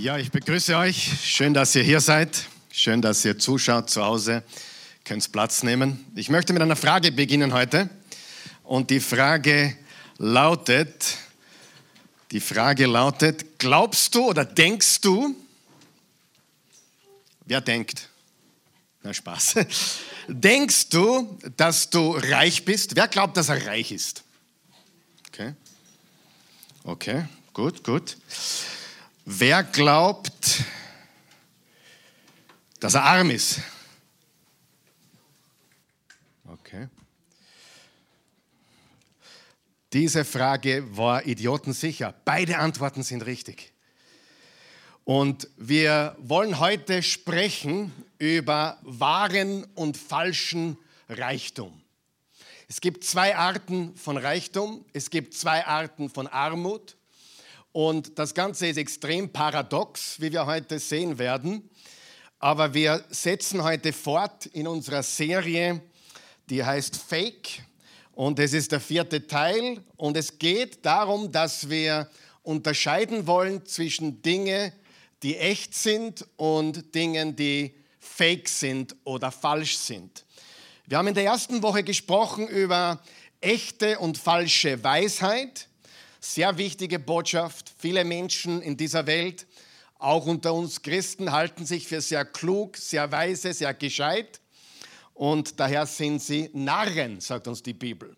Ja, ich begrüße euch. Schön, dass ihr hier seid. Schön, dass ihr zuschaut zu Hause. Könnt Platz nehmen. Ich möchte mit einer Frage beginnen heute. Und die Frage lautet, die Frage lautet, glaubst du oder denkst du, wer denkt? Na Spaß. Denkst du, dass du reich bist? Wer glaubt, dass er reich ist? Okay. Okay, gut, gut. Wer glaubt, dass er arm ist? Okay. Diese Frage war idiotensicher. Beide Antworten sind richtig. Und wir wollen heute sprechen über wahren und falschen Reichtum. Es gibt zwei Arten von Reichtum, es gibt zwei Arten von Armut und das Ganze ist extrem paradox, wie wir heute sehen werden. Aber wir setzen heute fort in unserer Serie, die heißt Fake. Und es ist der vierte Teil. Und es geht darum, dass wir unterscheiden wollen zwischen Dingen, die echt sind und Dingen, die fake sind oder falsch sind. Wir haben in der ersten Woche gesprochen über echte und falsche Weisheit. Sehr wichtige Botschaft. Viele Menschen in dieser Welt, auch unter uns Christen, halten sich für sehr klug, sehr weise, sehr gescheit. Und daher sind sie Narren, sagt uns die Bibel.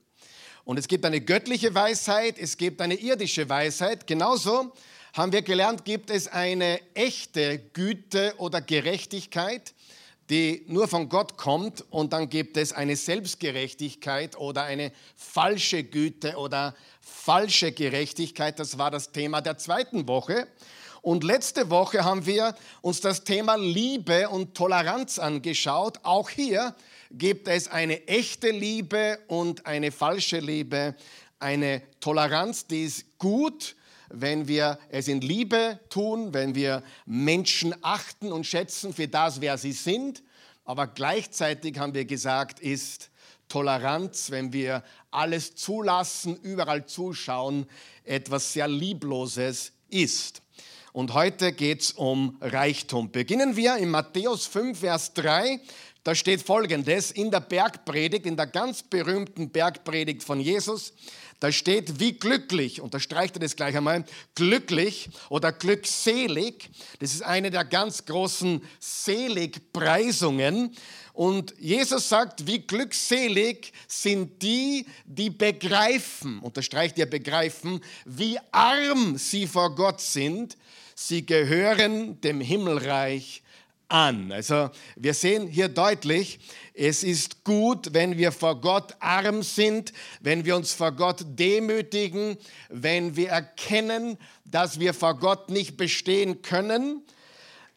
Und es gibt eine göttliche Weisheit, es gibt eine irdische Weisheit. Genauso haben wir gelernt, gibt es eine echte Güte oder Gerechtigkeit, die nur von Gott kommt. Und dann gibt es eine Selbstgerechtigkeit oder eine falsche Güte oder falsche Gerechtigkeit. Das war das Thema der zweiten Woche. Und letzte Woche haben wir uns das Thema Liebe und Toleranz angeschaut. Auch hier gibt es eine echte Liebe und eine falsche Liebe. Eine Toleranz, die ist gut, wenn wir es in Liebe tun, wenn wir Menschen achten und schätzen für das, wer sie sind. Aber gleichzeitig haben wir gesagt, ist Toleranz, wenn wir alles zulassen, überall zuschauen, etwas sehr Liebloses ist. Und heute geht es um Reichtum. Beginnen wir in Matthäus 5, Vers 3. Da steht folgendes in der Bergpredigt, in der ganz berühmten Bergpredigt von Jesus. Da steht, wie glücklich, unterstreicht er das gleich einmal, glücklich oder glückselig. Das ist eine der ganz großen Seligpreisungen. Und Jesus sagt, wie glückselig sind die, die begreifen, unterstreicht ihr begreifen, wie arm sie vor Gott sind. Sie gehören dem Himmelreich an. Also wir sehen hier deutlich, es ist gut, wenn wir vor Gott arm sind, wenn wir uns vor Gott demütigen, wenn wir erkennen, dass wir vor Gott nicht bestehen können,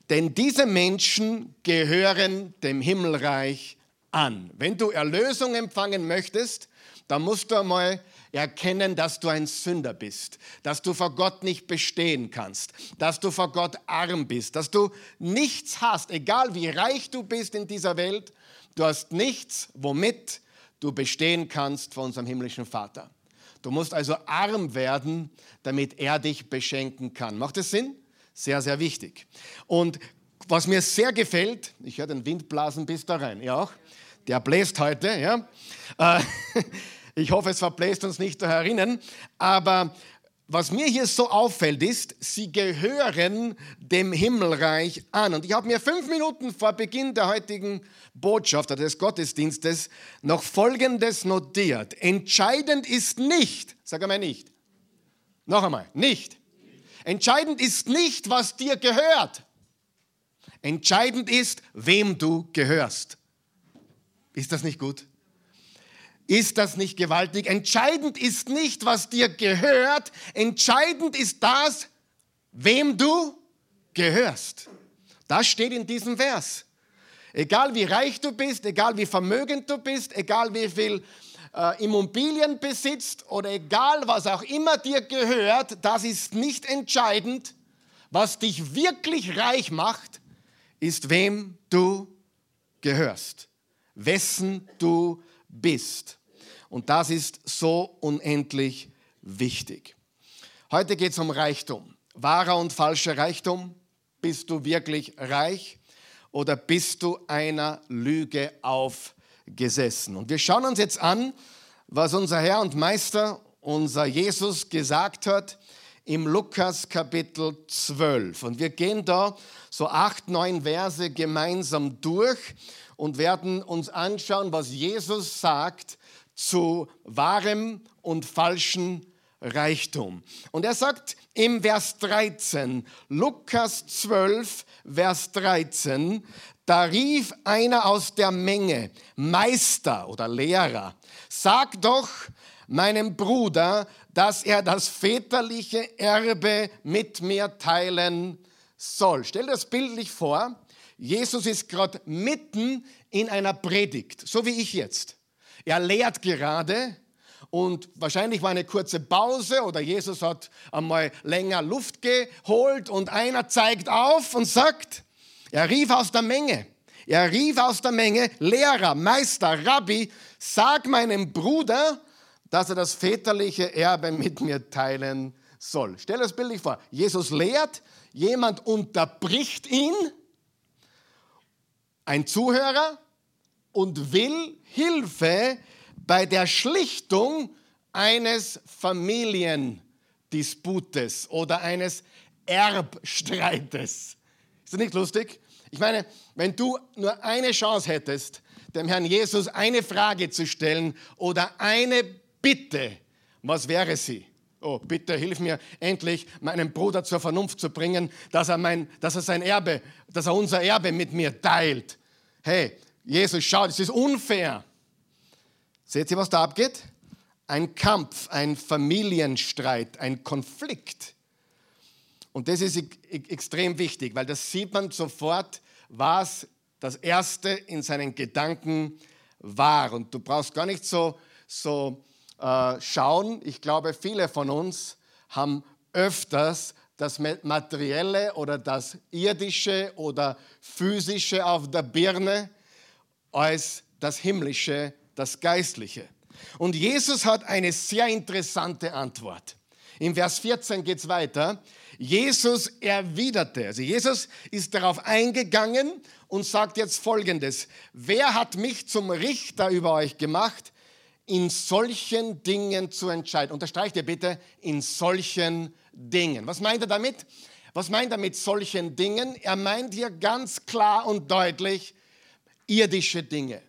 denn diese Menschen gehören dem Himmelreich an. Wenn du Erlösung empfangen möchtest, dann musst du einmal erkennen, dass du ein Sünder bist, dass du vor Gott nicht bestehen kannst, dass du vor Gott arm bist, dass du nichts hast, egal wie reich du bist in dieser Welt, du hast nichts, womit du bestehen kannst vor unserem himmlischen Vater. Du musst also arm werden, damit er dich beschenken kann. Macht das Sinn? Sehr, sehr wichtig. Und was mir sehr gefällt, ich höre den Wind blasen bis da rein, ja auch? Der bläst heute, ja. Äh, ich hoffe, es verbläst uns nicht herinnen. Aber was mir hier so auffällt, ist, sie gehören dem Himmelreich an. Und ich habe mir fünf Minuten vor Beginn der heutigen Botschaft oder des Gottesdienstes noch Folgendes notiert. Entscheidend ist nicht, sag einmal nicht, noch einmal, nicht. Entscheidend ist nicht, was dir gehört. Entscheidend ist, wem du gehörst. Ist das nicht gut? Ist das nicht gewaltig? Entscheidend ist nicht, was dir gehört. Entscheidend ist das, wem du gehörst. Das steht in diesem Vers. Egal wie reich du bist, egal wie vermögend du bist, egal wie viel äh, Immobilien besitzt oder egal was auch immer dir gehört, das ist nicht entscheidend. Was dich wirklich reich macht, ist, wem du gehörst, wessen du bist. Und das ist so unendlich wichtig. Heute geht es um Reichtum. Wahrer und falscher Reichtum. Bist du wirklich reich oder bist du einer Lüge aufgesessen? Und wir schauen uns jetzt an, was unser Herr und Meister, unser Jesus gesagt hat im Lukas Kapitel 12. Und wir gehen da so acht, neun Verse gemeinsam durch und werden uns anschauen, was Jesus sagt zu wahrem und falschen Reichtum. Und er sagt im Vers 13, Lukas 12, Vers 13, da rief einer aus der Menge, Meister oder Lehrer, sag doch meinem Bruder, dass er das väterliche Erbe mit mir teilen soll. Stell das bildlich vor, Jesus ist gerade mitten in einer Predigt, so wie ich jetzt. Er lehrt gerade und wahrscheinlich war eine kurze Pause oder Jesus hat einmal länger Luft geholt und einer zeigt auf und sagt, er rief aus der Menge, er rief aus der Menge, Lehrer, Meister, Rabbi, sag meinem Bruder, dass er das väterliche Erbe mit mir teilen soll. Stell das bildlich vor. Jesus lehrt, jemand unterbricht ihn, ein Zuhörer, und will Hilfe bei der Schlichtung eines Familiendisputes oder eines Erbstreites. Ist das nicht lustig? Ich meine, wenn du nur eine Chance hättest, dem Herrn Jesus eine Frage zu stellen oder eine Bitte, was wäre sie? Oh, bitte hilf mir endlich, meinen Bruder zur Vernunft zu bringen, dass er, mein, dass er sein Erbe, dass er unser Erbe mit mir teilt. Hey, Jesus, schau, das ist unfair. Seht ihr, was da abgeht? Ein Kampf, ein Familienstreit, ein Konflikt. Und das ist extrem wichtig, weil das sieht man sofort, was das Erste in seinen Gedanken war. Und du brauchst gar nicht so, so äh, schauen. Ich glaube, viele von uns haben öfters das Materielle oder das Irdische oder Physische auf der Birne als das Himmlische das Geistliche. Und Jesus hat eine sehr interessante Antwort. Im Vers 14 geht es weiter. Jesus erwiderte, also Jesus ist darauf eingegangen und sagt jetzt Folgendes. Wer hat mich zum Richter über euch gemacht, in solchen Dingen zu entscheiden? Unterstreicht ihr bitte, in solchen Dingen. Was meint er damit? Was meint er mit solchen Dingen? Er meint hier ganz klar und deutlich irdische Dinge.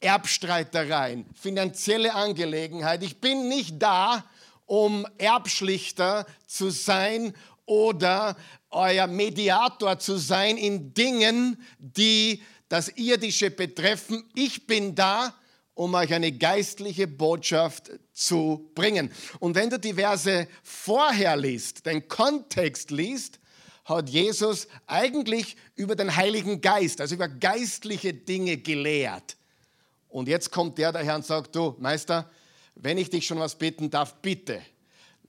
Erbstreitereien, finanzielle Angelegenheit. Ich bin nicht da, um Erbschlichter zu sein oder euer Mediator zu sein in Dingen, die das Irdische betreffen. Ich bin da, um euch eine geistliche Botschaft zu bringen. Und wenn du die Verse vorher liest, den Kontext liest, hat Jesus eigentlich über den Heiligen Geist, also über geistliche Dinge gelehrt. Und jetzt kommt der daher und sagt, du Meister, wenn ich dich schon was bitten darf, bitte,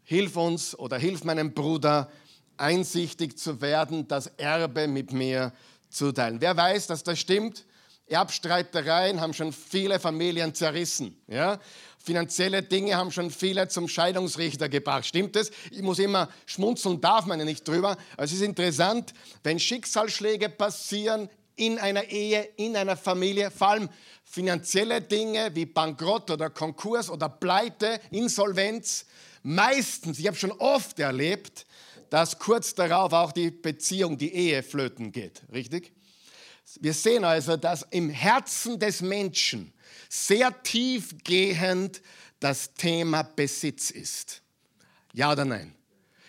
hilf uns oder hilf meinem Bruder, einsichtig zu werden, das Erbe mit mir zu teilen. Wer weiß, dass das stimmt? Erbstreitereien haben schon viele Familien zerrissen. Ja? Finanzielle Dinge haben schon viele zum Scheidungsrichter gebracht. Stimmt es? Ich muss immer schmunzeln, darf man ja nicht drüber. Es ist interessant, wenn Schicksalsschläge passieren in einer Ehe, in einer Familie, vor allem finanzielle Dinge wie Bankrott oder Konkurs oder Pleite, Insolvenz. Meistens, ich habe schon oft erlebt, dass kurz darauf auch die Beziehung, die Ehe flöten geht. Richtig? Wir sehen also, dass im Herzen des Menschen sehr tiefgehend das Thema Besitz ist. Ja oder nein?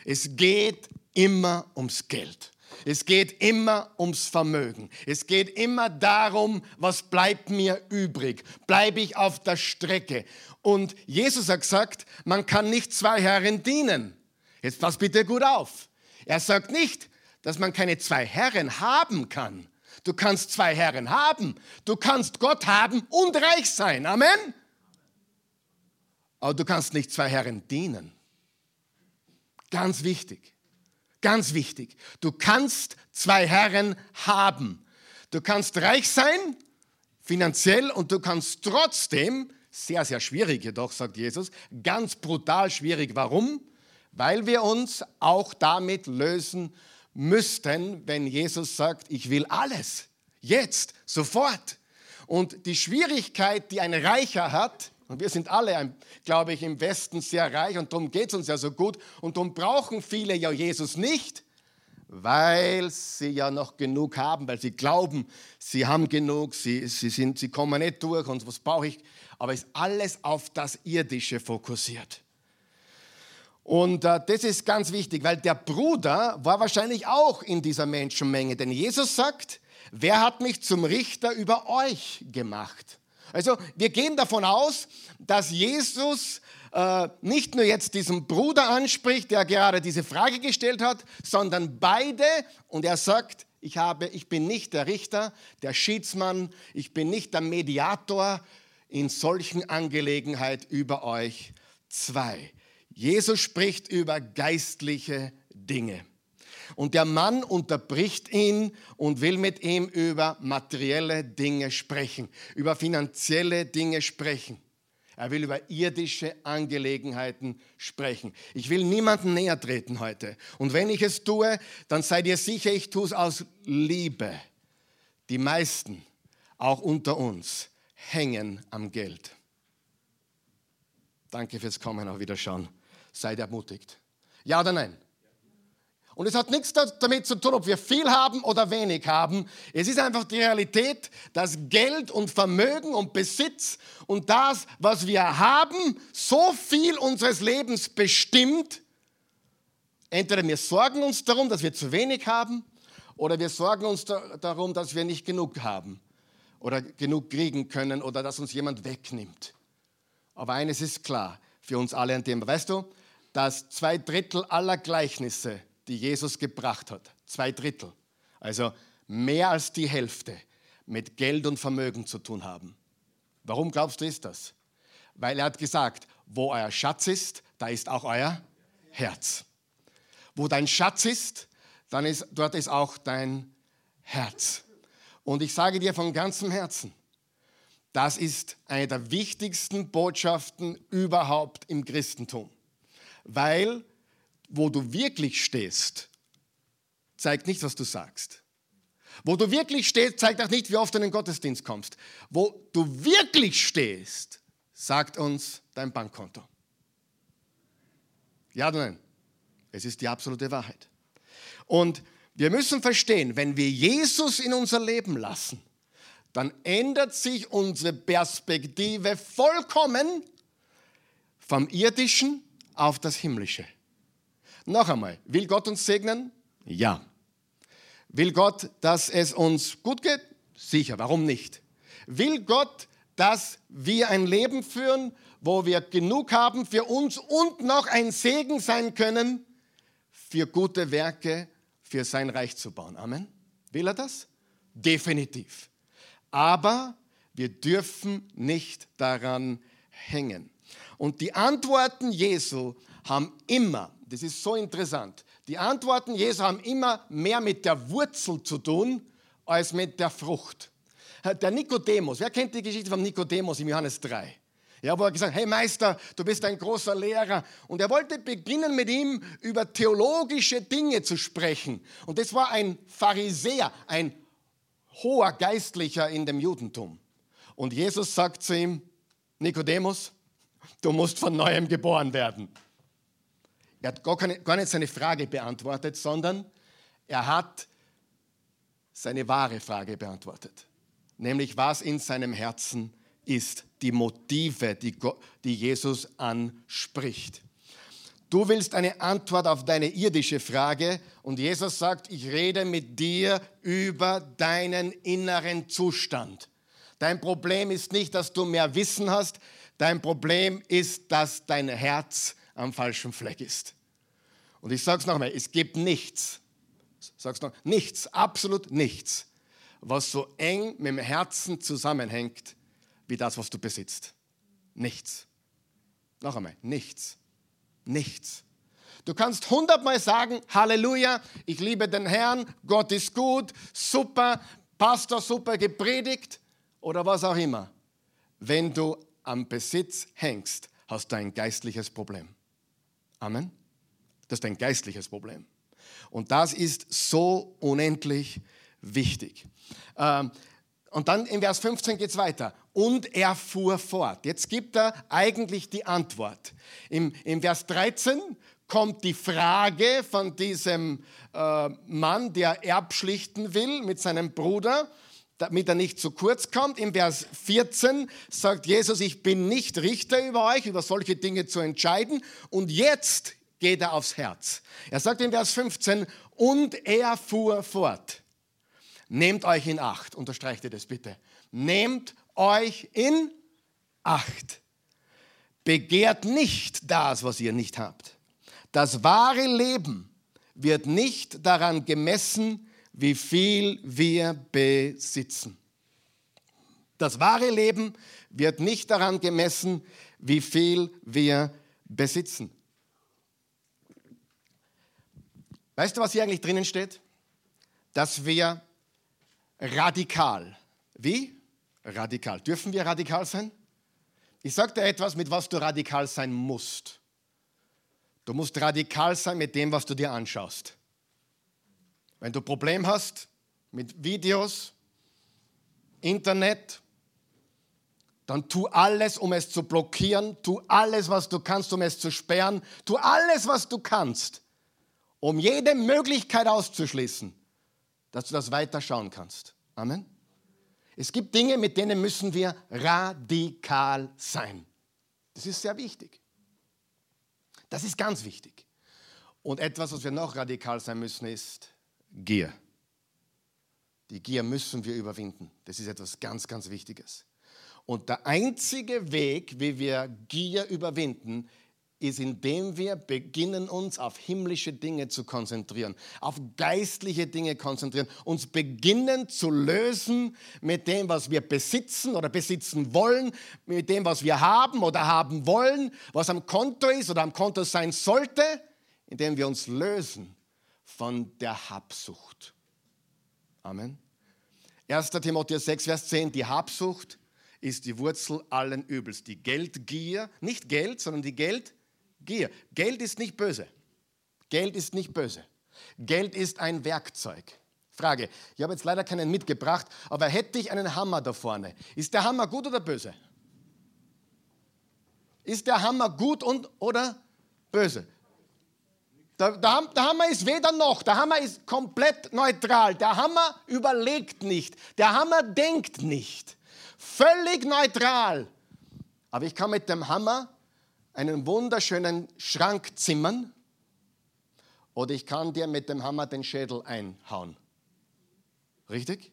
Es geht immer ums Geld. Es geht immer ums Vermögen. Es geht immer darum, was bleibt mir übrig? Bleibe ich auf der Strecke? Und Jesus hat gesagt, man kann nicht zwei Herren dienen. Jetzt pass bitte gut auf. Er sagt nicht, dass man keine zwei Herren haben kann. Du kannst zwei Herren haben. Du kannst Gott haben und reich sein. Amen. Aber du kannst nicht zwei Herren dienen. Ganz wichtig. Ganz wichtig. Du kannst zwei Herren haben. Du kannst reich sein, finanziell, und du kannst trotzdem, sehr, sehr schwierig jedoch, sagt Jesus, ganz brutal schwierig. Warum? Weil wir uns auch damit lösen müssten, wenn Jesus sagt, ich will alles, jetzt, sofort. Und die Schwierigkeit, die ein Reicher hat, und wir sind alle, glaube ich, im Westen sehr reich und darum geht es uns ja so gut und darum brauchen viele ja Jesus nicht, weil sie ja noch genug haben, weil sie glauben, sie haben genug, sie, sie, sind, sie kommen nicht durch und was brauche ich, aber ist alles auf das Irdische fokussiert. Und äh, das ist ganz wichtig, weil der Bruder war wahrscheinlich auch in dieser Menschenmenge, denn Jesus sagt, wer hat mich zum Richter über euch gemacht? Also wir gehen davon aus, dass Jesus äh, nicht nur jetzt diesen Bruder anspricht, der gerade diese Frage gestellt hat, sondern beide und er sagt, ich, habe, ich bin nicht der Richter, der Schiedsmann, ich bin nicht der Mediator in solchen Angelegenheiten über euch zwei. Jesus spricht über geistliche Dinge. Und der Mann unterbricht ihn und will mit ihm über materielle Dinge sprechen, über finanzielle Dinge sprechen. Er will über irdische Angelegenheiten sprechen. Ich will niemanden näher treten heute. Und wenn ich es tue, dann seid ihr sicher, ich tue es aus Liebe. Die meisten, auch unter uns, hängen am Geld. Danke fürs Kommen, auch wieder schauen. Seid ermutigt. Ja oder nein? Und es hat nichts damit zu tun, ob wir viel haben oder wenig haben. Es ist einfach die Realität, dass Geld und Vermögen und Besitz und das, was wir haben, so viel unseres Lebens bestimmt. Entweder wir sorgen uns darum, dass wir zu wenig haben, oder wir sorgen uns darum, dass wir nicht genug haben oder genug kriegen können oder dass uns jemand wegnimmt. Aber eines ist klar für uns alle an dem, weißt du, dass zwei Drittel aller Gleichnisse die Jesus gebracht hat. Zwei Drittel. Also mehr als die Hälfte mit Geld und Vermögen zu tun haben. Warum glaubst du, ist das? Weil er hat gesagt, wo euer Schatz ist, da ist auch euer Herz. Wo dein Schatz ist, dann ist dort ist auch dein Herz. Und ich sage dir von ganzem Herzen, das ist eine der wichtigsten Botschaften überhaupt im Christentum. Weil wo du wirklich stehst, zeigt nicht, was du sagst. Wo du wirklich stehst, zeigt auch nicht, wie oft du in den Gottesdienst kommst. Wo du wirklich stehst, sagt uns dein Bankkonto. Ja oder nein? Es ist die absolute Wahrheit. Und wir müssen verstehen, wenn wir Jesus in unser Leben lassen, dann ändert sich unsere Perspektive vollkommen vom irdischen auf das himmlische. Noch einmal, will Gott uns segnen? Ja. Will Gott, dass es uns gut geht? Sicher, warum nicht? Will Gott, dass wir ein Leben führen, wo wir genug haben für uns und noch ein Segen sein können für gute Werke, für sein Reich zu bauen? Amen. Will er das? Definitiv. Aber wir dürfen nicht daran hängen. Und die Antworten Jesu haben immer das ist so interessant. Die Antworten Jesu haben immer mehr mit der Wurzel zu tun als mit der Frucht. Der Nikodemus, wer kennt die Geschichte von Nikodemus im Johannes 3? Ja, wo er gesagt hat, hey Meister, du bist ein großer Lehrer. Und er wollte beginnen mit ihm über theologische Dinge zu sprechen. Und das war ein Pharisäer, ein hoher Geistlicher in dem Judentum. Und Jesus sagt zu ihm, Nikodemus, du musst von neuem geboren werden. Er hat gar, keine, gar nicht seine Frage beantwortet, sondern er hat seine wahre Frage beantwortet. Nämlich, was in seinem Herzen ist, die Motive, die, die Jesus anspricht. Du willst eine Antwort auf deine irdische Frage und Jesus sagt, ich rede mit dir über deinen inneren Zustand. Dein Problem ist nicht, dass du mehr Wissen hast, dein Problem ist, dass dein Herz am falschen Fleck ist. Und ich sage es nochmal, es gibt nichts, sag's noch, nichts, absolut nichts, was so eng mit dem Herzen zusammenhängt, wie das, was du besitzt. Nichts. Noch einmal, nichts. Nichts. Du kannst hundertmal sagen, Halleluja, ich liebe den Herrn, Gott ist gut, super, Pastor super gepredigt oder was auch immer. Wenn du am Besitz hängst, hast du ein geistliches Problem. Amen. Das ist ein geistliches Problem. Und das ist so unendlich wichtig. Ähm, und dann im Vers 15 geht es weiter. Und er fuhr fort. Jetzt gibt er eigentlich die Antwort. Im, im Vers 13 kommt die Frage von diesem äh, Mann, der erbschlichten will mit seinem Bruder, damit er nicht zu kurz kommt. Im Vers 14 sagt Jesus, ich bin nicht Richter über euch, über solche Dinge zu entscheiden. Und jetzt geht er aufs Herz. Er sagt im Vers 15, und er fuhr fort. Nehmt euch in Acht, unterstreicht ihr das bitte. Nehmt euch in Acht. Begehrt nicht das, was ihr nicht habt. Das wahre Leben wird nicht daran gemessen, wie viel wir besitzen. Das wahre Leben wird nicht daran gemessen, wie viel wir besitzen. Weißt du, was hier eigentlich drinnen steht? Dass wir radikal. Wie? Radikal. Dürfen wir radikal sein? Ich sage dir etwas, mit was du radikal sein musst. Du musst radikal sein mit dem, was du dir anschaust. Wenn du ein Problem hast mit Videos, Internet, dann tu alles, um es zu blockieren, tu alles, was du kannst, um es zu sperren, tu alles, was du kannst, um jede Möglichkeit auszuschließen, dass du das weiter schauen kannst. Amen. Es gibt Dinge, mit denen müssen wir radikal sein. Das ist sehr wichtig. Das ist ganz wichtig. Und etwas, was wir noch radikal sein müssen, ist Gier. Die Gier müssen wir überwinden. Das ist etwas ganz, ganz Wichtiges. Und der einzige Weg, wie wir Gier überwinden, ist, indem wir beginnen, uns auf himmlische Dinge zu konzentrieren, auf geistliche Dinge konzentrieren, uns beginnen zu lösen mit dem, was wir besitzen oder besitzen wollen, mit dem, was wir haben oder haben wollen, was am Konto ist oder am Konto sein sollte, indem wir uns lösen von der Habsucht. Amen. 1. Timotheus 6, Vers 10, die Habsucht ist die Wurzel allen Übels. Die Geldgier, nicht Geld, sondern die Geldgier Gier. Geld ist nicht böse. Geld ist nicht böse. Geld ist ein Werkzeug. Frage, ich habe jetzt leider keinen mitgebracht, aber hätte ich einen Hammer da vorne, ist der Hammer gut oder böse? Ist der Hammer gut und oder böse? Der, der, der, Hammer ist weder noch, der Hammer ist komplett neutral. Der Hammer überlegt nicht, der Hammer denkt nicht. Völlig neutral. Aber ich kann mit dem Hammer einen wunderschönen Schrank zimmern oder ich kann dir mit dem Hammer den Schädel einhauen. Richtig?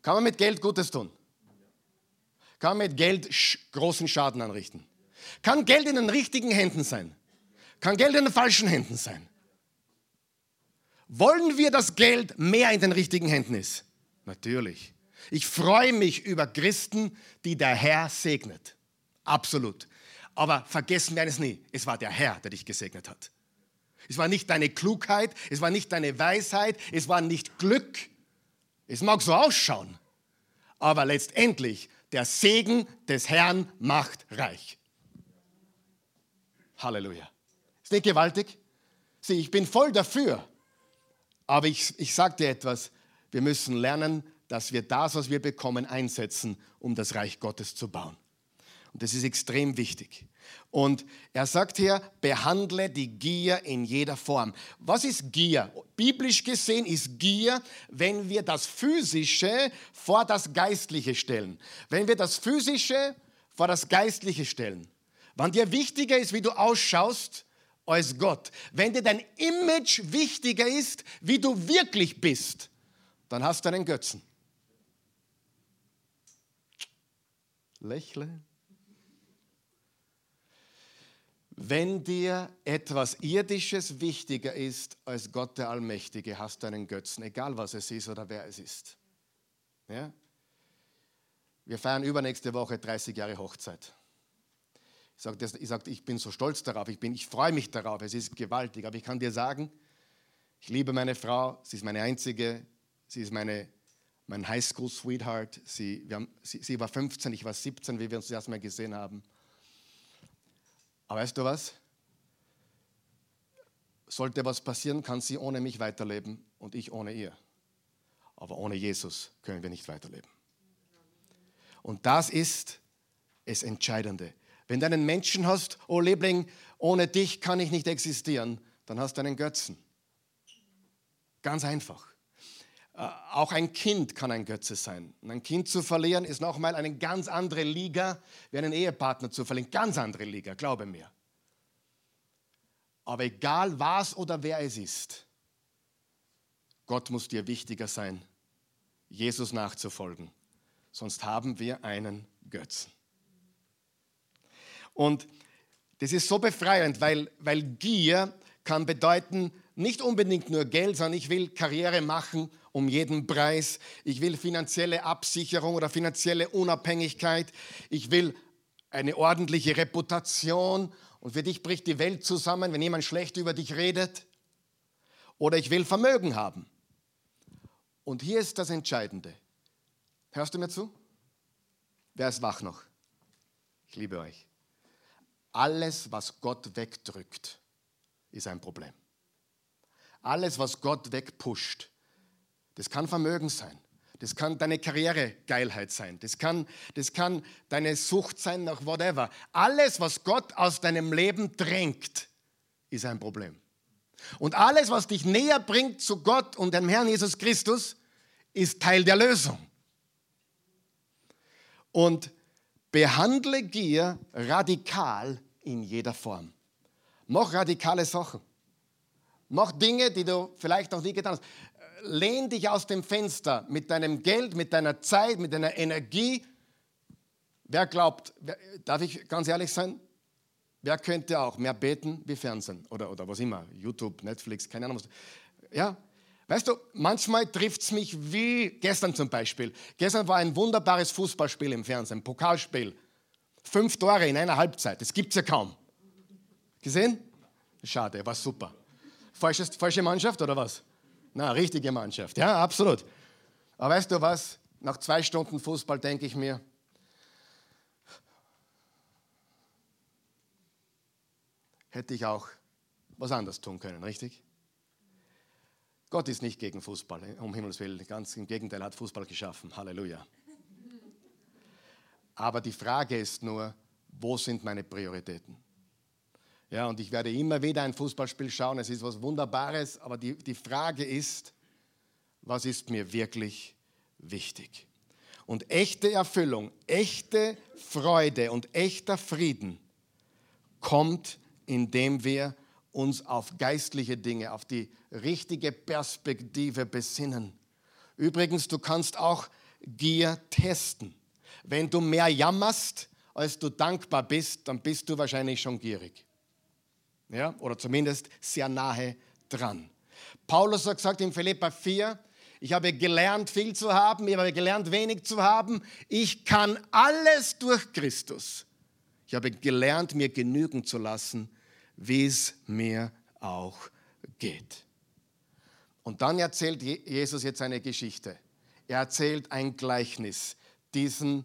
Kann man mit Geld Gutes tun? Kann man mit Geld großen Schaden anrichten? Kann Geld in den richtigen Händen sein? Kann Geld in den falschen Händen sein? Wollen wir, dass Geld mehr in den richtigen Händen ist? Natürlich. Ich freue mich über Christen, die der Herr segnet. Absolut. Aber vergessen wir eines nie, es war der Herr, der dich gesegnet hat. Es war nicht deine Klugheit, es war nicht deine Weisheit, es war nicht Glück. Es mag so ausschauen, aber letztendlich der Segen des Herrn macht reich. Halleluja. Nicht gewaltig? Sieh, ich bin voll dafür. Aber ich, ich sage dir etwas, wir müssen lernen, dass wir das, was wir bekommen, einsetzen, um das Reich Gottes zu bauen. Und das ist extrem wichtig. Und er sagt hier, behandle die Gier in jeder Form. Was ist Gier? Biblisch gesehen ist Gier, wenn wir das Physische vor das Geistliche stellen. Wenn wir das Physische vor das Geistliche stellen. Wann dir wichtiger ist, wie du ausschaust, als Gott. Wenn dir dein Image wichtiger ist, wie du wirklich bist, dann hast du einen Götzen. Lächle. Wenn dir etwas Irdisches wichtiger ist als Gott der Allmächtige, hast du einen Götzen, egal was es ist oder wer es ist. Ja? Wir feiern übernächste Woche 30 Jahre Hochzeit. Ich sage, ich, sag, ich bin so stolz darauf, ich, ich freue mich darauf, es ist gewaltig. Aber ich kann dir sagen, ich liebe meine Frau, sie ist meine einzige, sie ist meine, mein Highschool-Sweetheart. Sie, sie, sie war 15, ich war 17, wie wir uns das erste Mal gesehen haben. Aber weißt du was? sollte was passieren, kann sie ohne mich weiterleben und ich ohne ihr. Aber ohne Jesus können wir nicht weiterleben. Und das ist das Entscheidende. Wenn du einen Menschen hast, oh Liebling, ohne dich kann ich nicht existieren, dann hast du einen Götzen. Ganz einfach. Äh, auch ein Kind kann ein Götze sein. Und ein Kind zu verlieren ist nochmal eine ganz andere Liga, wie einen Ehepartner zu verlieren. Ganz andere Liga, glaube mir. Aber egal was oder wer es ist, Gott muss dir wichtiger sein, Jesus nachzufolgen. Sonst haben wir einen Götzen. Und das ist so befreiend, weil, weil Gier kann bedeuten, nicht unbedingt nur Geld, sondern ich will Karriere machen um jeden Preis. Ich will finanzielle Absicherung oder finanzielle Unabhängigkeit. Ich will eine ordentliche Reputation. Und für dich bricht die Welt zusammen, wenn jemand schlecht über dich redet. Oder ich will Vermögen haben. Und hier ist das Entscheidende. Hörst du mir zu? Wer ist wach noch? Ich liebe euch. Alles, was Gott wegdrückt, ist ein Problem. Alles, was Gott wegpusht, das kann Vermögen sein. Das kann deine Karrieregeilheit sein. Das kann, das kann deine Sucht sein nach whatever. Alles, was Gott aus deinem Leben drängt, ist ein Problem. Und alles, was dich näher bringt zu Gott und dem Herrn Jesus Christus, ist Teil der Lösung. Und behandle Gier radikal in jeder Form. Mach radikale Sachen. Mach Dinge, die du vielleicht noch nie getan hast. Lehn dich aus dem Fenster mit deinem Geld, mit deiner Zeit, mit deiner Energie. Wer glaubt, wer, darf ich ganz ehrlich sein? Wer könnte auch mehr beten wie Fernsehen oder, oder was immer, YouTube, Netflix, keine Ahnung. Ja, weißt du, manchmal trifft es mich wie gestern zum Beispiel. Gestern war ein wunderbares Fußballspiel im Fernsehen, Pokalspiel. Fünf Tore in einer Halbzeit, das gibt es ja kaum. Gesehen? Schade, war super. Falsches, falsche Mannschaft oder was? Na, richtige Mannschaft, ja, absolut. Aber weißt du was? Nach zwei Stunden Fußball denke ich mir, hätte ich auch was anderes tun können, richtig? Gott ist nicht gegen Fußball, um Himmels Willen. Ganz im Gegenteil, hat Fußball geschaffen. Halleluja. Aber die Frage ist nur, wo sind meine Prioritäten? Ja, und ich werde immer wieder ein Fußballspiel schauen. Es ist was Wunderbares, aber die, die Frage ist, was ist mir wirklich wichtig? Und echte Erfüllung, echte Freude und echter Frieden kommt, indem wir uns auf geistliche Dinge, auf die richtige Perspektive besinnen. Übrigens, du kannst auch Gier testen. Wenn du mehr jammerst, als du dankbar bist, dann bist du wahrscheinlich schon gierig. Ja, oder zumindest sehr nahe dran. Paulus hat gesagt in Philippa 4, ich habe gelernt, viel zu haben, ich habe gelernt, wenig zu haben. Ich kann alles durch Christus. Ich habe gelernt, mir genügen zu lassen, wie es mir auch geht. Und dann erzählt Jesus jetzt eine Geschichte. Er erzählt ein Gleichnis diesen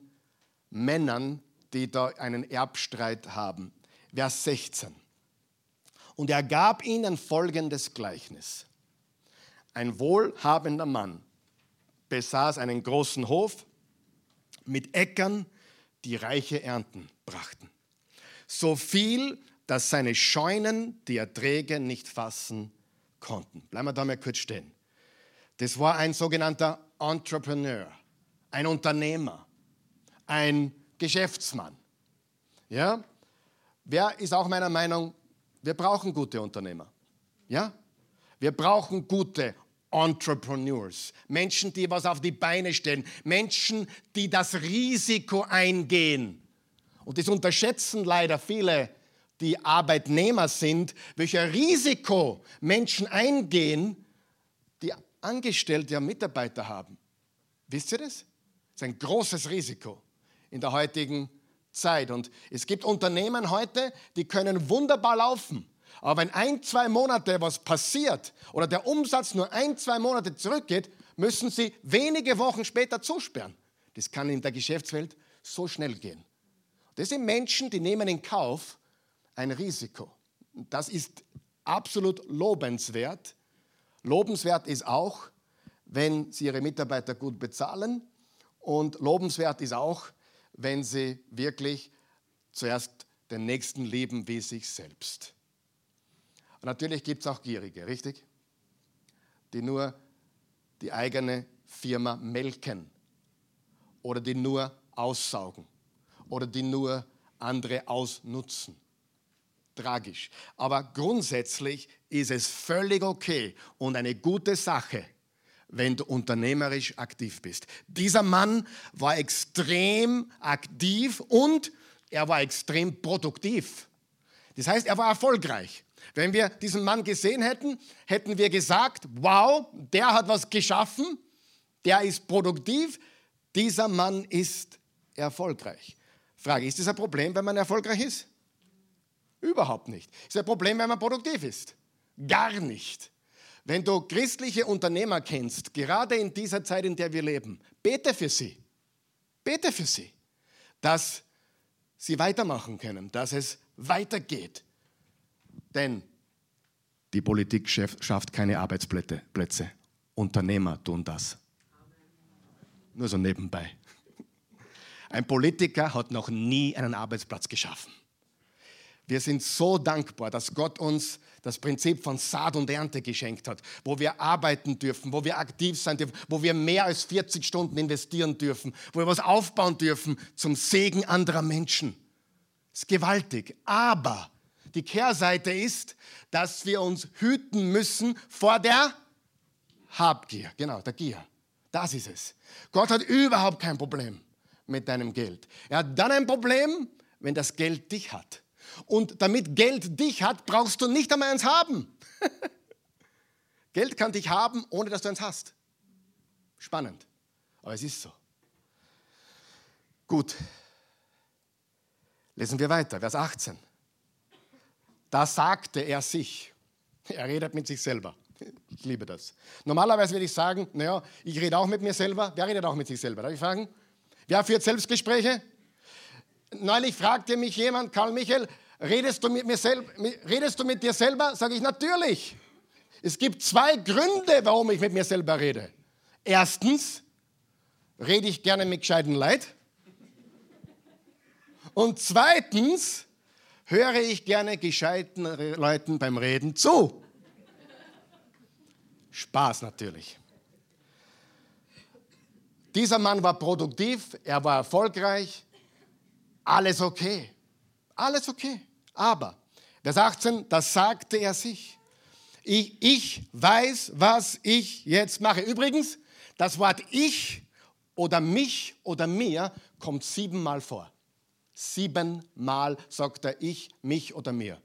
Männern, die da einen Erbstreit haben. Vers 16. Und er gab ihnen folgendes Gleichnis. Ein wohlhabender Mann besaß einen großen Hof mit Äckern, die reiche Ernten brachten. So viel, dass seine Scheunen die Erträge nicht fassen konnten. Bleiben wir da mal kurz stehen. Das war ein sogenannter Entrepreneur, ein Unternehmer, ein Geschäftsmann. Ja? Wer ist auch meiner Meinung, wir brauchen gute Unternehmer. Ja? Wir brauchen gute Entrepreneurs, Menschen, die was auf die Beine stellen, Menschen, die das Risiko eingehen. Und das unterschätzen leider viele, die Arbeitnehmer sind, welcher Risiko Menschen eingehen, die Angestellte und Mitarbeiter haben. Wisst ihr das? Das ist ein großes Risiko in der heutigen Zeit. Und es gibt Unternehmen heute, die können wunderbar laufen. Aber wenn ein, zwei Monate was passiert oder der Umsatz nur ein, zwei Monate zurückgeht, müssen sie wenige Wochen später zusperren. Das kann in der Geschäftswelt so schnell gehen. Das sind Menschen, die nehmen in Kauf ein Risiko. Das ist absolut lobenswert. Lobenswert ist auch, wenn Sie Ihre Mitarbeiter gut bezahlen. Und lobenswert ist auch, wenn Sie wirklich zuerst den Nächsten lieben wie sich selbst. Und natürlich gibt es auch Gierige, richtig? Die nur die eigene Firma melken oder die nur aussaugen oder die nur andere ausnutzen. Tragisch. Aber grundsätzlich ist es völlig okay und eine gute Sache, wenn du unternehmerisch aktiv bist. Dieser Mann war extrem aktiv und er war extrem produktiv. Das heißt, er war erfolgreich. Wenn wir diesen Mann gesehen hätten, hätten wir gesagt, wow, der hat was geschaffen, der ist produktiv, dieser Mann ist erfolgreich. Frage, ist das ein Problem, wenn man erfolgreich ist? Überhaupt nicht. Ist ein Problem, wenn man produktiv ist? Gar nicht. Wenn du christliche Unternehmer kennst, gerade in dieser Zeit, in der wir leben, bete für sie. Bete für sie, dass sie weitermachen können, dass es weitergeht. Denn die Politik schafft keine Arbeitsplätze. Unternehmer tun das. Nur so nebenbei. Ein Politiker hat noch nie einen Arbeitsplatz geschaffen. Wir sind so dankbar, dass Gott uns das Prinzip von Saat und Ernte geschenkt hat, wo wir arbeiten dürfen, wo wir aktiv sein dürfen, wo wir mehr als 40 Stunden investieren dürfen, wo wir was aufbauen dürfen zum Segen anderer Menschen. Das ist gewaltig. Aber die Kehrseite ist, dass wir uns hüten müssen vor der Habgier. Genau, der Gier. Das ist es. Gott hat überhaupt kein Problem mit deinem Geld. Er hat dann ein Problem, wenn das Geld dich hat. Und damit Geld dich hat, brauchst du nicht einmal eins haben. Geld kann dich haben, ohne dass du eins hast. Spannend. Aber es ist so. Gut. Lesen wir weiter, Vers 18. Da sagte er sich. Er redet mit sich selber. Ich liebe das. Normalerweise würde ich sagen, naja, ich rede auch mit mir selber. Wer redet auch mit sich selber? Darf ich fragen? Wer führt Selbstgespräche? Neulich fragte mich jemand, Karl Michael, redest du mit, mir redest du mit dir selber? Sage ich, natürlich. Es gibt zwei Gründe, warum ich mit mir selber rede. Erstens, rede ich gerne mit gescheiten Leid. Und zweitens, höre ich gerne gescheiten Leuten beim Reden zu. Spaß natürlich. Dieser Mann war produktiv, er war erfolgreich, alles okay. Alles okay. Aber, Vers 18, das sagte er sich. Ich, ich weiß, was ich jetzt mache. Übrigens, das Wort ich oder mich oder mir kommt siebenmal vor. Siebenmal sagt er ich, mich oder mir.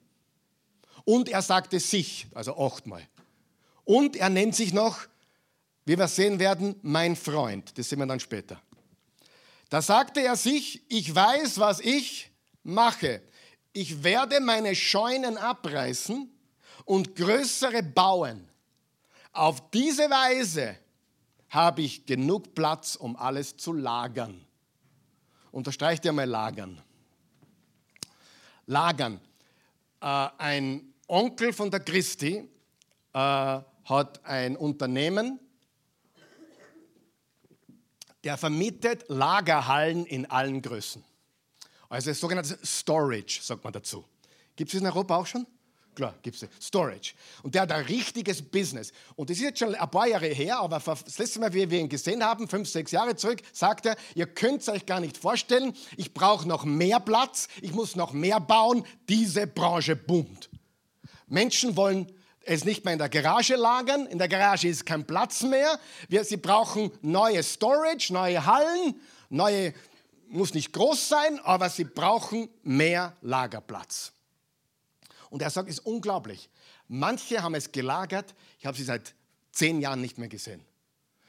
Und er sagte sich, also achtmal. Und er nennt sich noch, wie wir sehen werden, mein Freund. Das sehen wir dann später. Da sagte er sich, ich weiß, was ich mache. Ich werde meine Scheunen abreißen und größere bauen. Auf diese Weise habe ich genug Platz, um alles zu lagern. Unterstreicht ihr mal lagern. Lagern. Äh, ein Onkel von der Christi äh, hat ein Unternehmen, der vermietet Lagerhallen in allen Größen. Also sogenanntes Storage, sagt man dazu. Gibt es in Europa auch schon? Klar, gibt es. Storage. Und der hat ein richtiges Business. Und das ist jetzt schon ein paar Jahre her, aber das letzte Mal, wie wir ihn gesehen haben, fünf, sechs Jahre zurück, sagt er, ihr könnt es euch gar nicht vorstellen, ich brauche noch mehr Platz, ich muss noch mehr bauen, diese Branche boomt. Menschen wollen es nicht mehr in der Garage lagern, in der Garage ist kein Platz mehr, wir, sie brauchen neue Storage, neue Hallen, neue, muss nicht groß sein, aber sie brauchen mehr Lagerplatz. Und er sagt, es ist unglaublich. Manche haben es gelagert, ich habe sie seit zehn Jahren nicht mehr gesehen.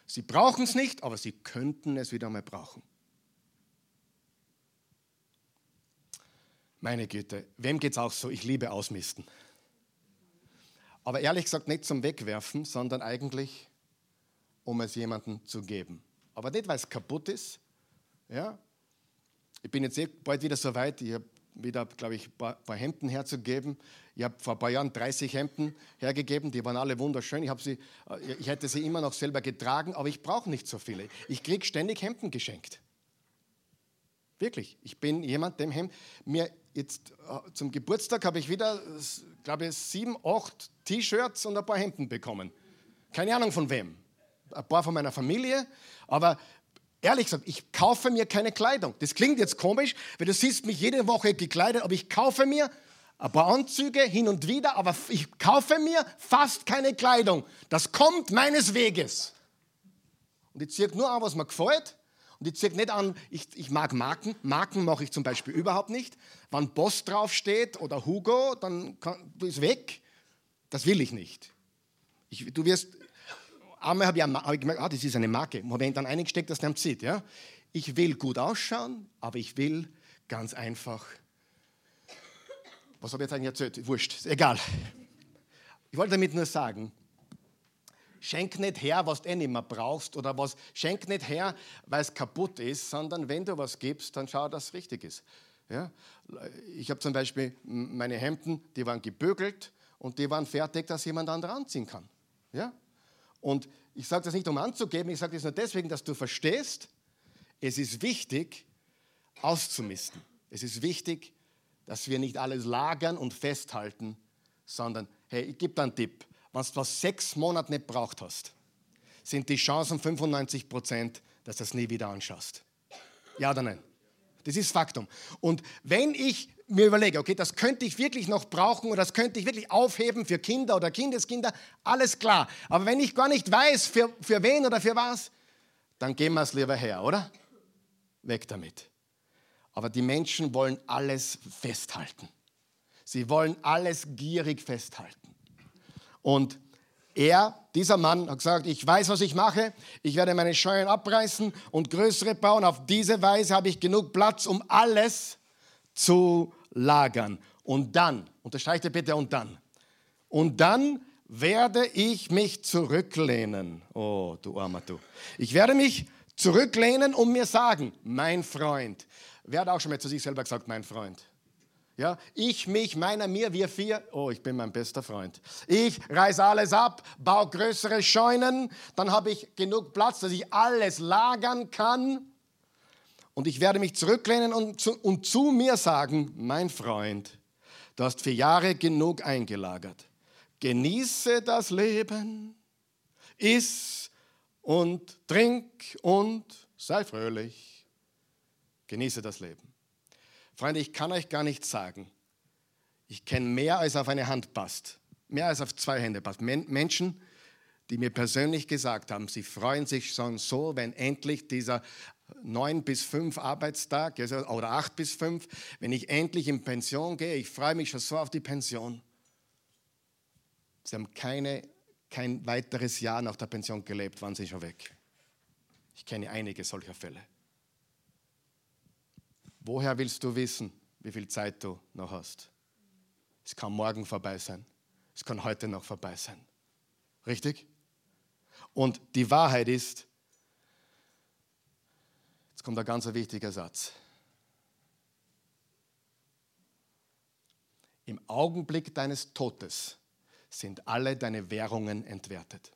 Sie brauchen es nicht, aber sie könnten es wieder mal brauchen. Meine Güte, wem geht es auch so? Ich liebe Ausmisten. Aber ehrlich gesagt nicht zum Wegwerfen, sondern eigentlich, um es jemandem zu geben. Aber nicht, weil es kaputt ist. Ja? Ich bin jetzt eh bald wieder so weit, ich habe wieder, glaube ich, ein paar, paar, Hemden herzugeben. Ich habe vor ein paar Jahren 30 Hemden hergegeben, die waren alle wunderschön. Ich, sie, äh, ich hätte sie immer noch selber getragen, aber ich brauche nicht so viele. Ich kriege ständig Hemden geschenkt. Wirklich. Ich bin jemand, dem Hemd. Mir jetzt äh, zum Geburtstag habe ich wieder, glaube ich, sieben, acht T-Shirts und ein paar Hemden bekommen. Keine Ahnung von wem. Ein paar von meiner Familie, aber Ehrlich gesagt, ich kaufe mir keine Kleidung. Das klingt jetzt komisch, weil du siehst mich jede Woche gekleidet, aber ich kaufe mir ein paar Anzüge hin und wieder, aber ich kaufe mir fast keine Kleidung. Das kommt meines Weges. Und ich ziehe nur an, was mir gefällt. Und ich ziehe nicht an, ich, ich mag Marken. Marken mache ich zum Beispiel überhaupt nicht. Wenn Boss draufsteht oder Hugo, dann kann, ist weg. Das will ich nicht. Ich, du wirst einmal habe ich, hab ich gemerkt, ah, das ist eine Marke. Habe ich dann eingesteckt, dass der sieht. Ja? Ich will gut ausschauen, aber ich will ganz einfach. Was habe ich jetzt eigentlich erzählt? Wurscht, egal. Ich wollte damit nur sagen, schenk nicht her, was du eh nicht mehr brauchst oder was, schenk nicht her, weil es kaputt ist, sondern wenn du was gibst, dann schau, dass es richtig ist. Ja? Ich habe zum Beispiel meine Hemden, die waren gebügelt und die waren fertig, dass jemand andere anziehen kann. Ja? Und ich sage das nicht, um anzugeben, ich sage das nur deswegen, dass du verstehst, es ist wichtig, auszumisten. Es ist wichtig, dass wir nicht alles lagern und festhalten, sondern, hey, ich gebe dir einen Tipp. Wenn du was sechs Monate nicht braucht hast, sind die Chancen 95 Prozent, dass du das nie wieder anschaust. Ja oder nein? Das ist Faktum. Und wenn ich mir überlege, okay, das könnte ich wirklich noch brauchen oder das könnte ich wirklich aufheben für Kinder oder Kindeskinder, alles klar. Aber wenn ich gar nicht weiß, für, für wen oder für was, dann gehen wir es lieber her, oder? Weg damit. Aber die Menschen wollen alles festhalten. Sie wollen alles gierig festhalten. Und er, dieser Mann, hat gesagt, ich weiß, was ich mache. Ich werde meine Scheuern abreißen und größere bauen. Auf diese Weise habe ich genug Platz, um alles zu lagern. Und dann, unterstreicht bitte und dann. Und dann werde ich mich zurücklehnen. Oh, du armer du. Ich werde mich zurücklehnen und mir sagen, mein Freund. Wer hat auch schon mal zu sich selber gesagt, mein Freund? Ja, ich, mich, meiner, mir, wir vier. Oh, ich bin mein bester Freund. Ich reiße alles ab, baue größere Scheunen, dann habe ich genug Platz, dass ich alles lagern kann. Und ich werde mich zurücklehnen und zu, und zu mir sagen, mein Freund, du hast für Jahre genug eingelagert. Genieße das Leben, iss und trink und sei fröhlich. Genieße das Leben. Freunde, ich kann euch gar nicht sagen, ich kenne mehr als auf eine Hand passt, mehr als auf zwei Hände passt. Menschen, die mir persönlich gesagt haben, sie freuen sich schon so, wenn endlich dieser neun bis fünf Arbeitstag oder acht bis fünf, wenn ich endlich in Pension gehe. Ich freue mich schon so auf die Pension. Sie haben keine, kein weiteres Jahr nach der Pension gelebt, waren sie schon weg. Ich kenne einige solcher Fälle. Woher willst du wissen, wie viel Zeit du noch hast? Es kann morgen vorbei sein. Es kann heute noch vorbei sein. Richtig? Und die Wahrheit ist, kommt ein ganz wichtiger Satz. Im Augenblick deines Todes sind alle deine Währungen entwertet.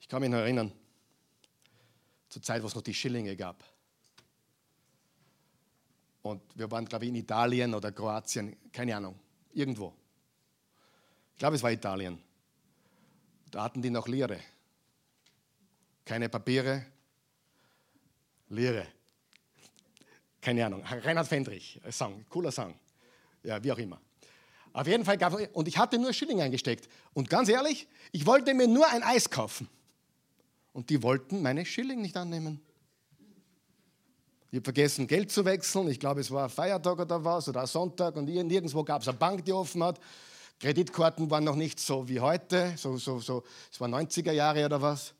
Ich kann mich noch erinnern, zur Zeit, wo es noch die Schillinge gab. Und wir waren, glaube ich, in Italien oder Kroatien, keine Ahnung, irgendwo. Ich glaube, es war Italien. Da hatten die noch Lire keine Papiere, Lehre. Keine Ahnung. Reinhard Fendrich, Song, cooler Song. Ja, wie auch immer. Auf jeden Fall gab es, und ich hatte nur Schilling eingesteckt. Und ganz ehrlich, ich wollte mir nur ein Eis kaufen. Und die wollten meine Schilling nicht annehmen. Ich habe vergessen, Geld zu wechseln. Ich glaube, es war ein Feiertag oder was oder ein Sonntag und nirgendwo gab es eine Bank, die offen hat. Kreditkarten waren noch nicht so wie heute, so, so, so, es war 90er Jahre oder was.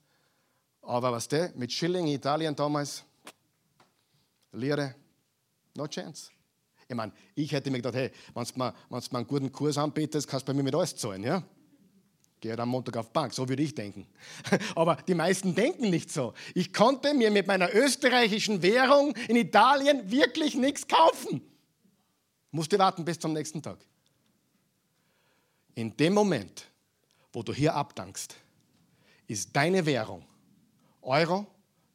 Aber was der mit Schilling in Italien damals, Lehre, no chance. Ich meine, ich hätte mir gedacht, hey, wenn du mir, mir einen guten Kurs anbietest, kannst du bei mir mit alles zahlen, ja? Gehe am Montag auf Bank, so würde ich denken. Aber die meisten denken nicht so. Ich konnte mir mit meiner österreichischen Währung in Italien wirklich nichts kaufen. Musste warten bis zum nächsten Tag. In dem Moment, wo du hier abdankst, ist deine Währung Euro,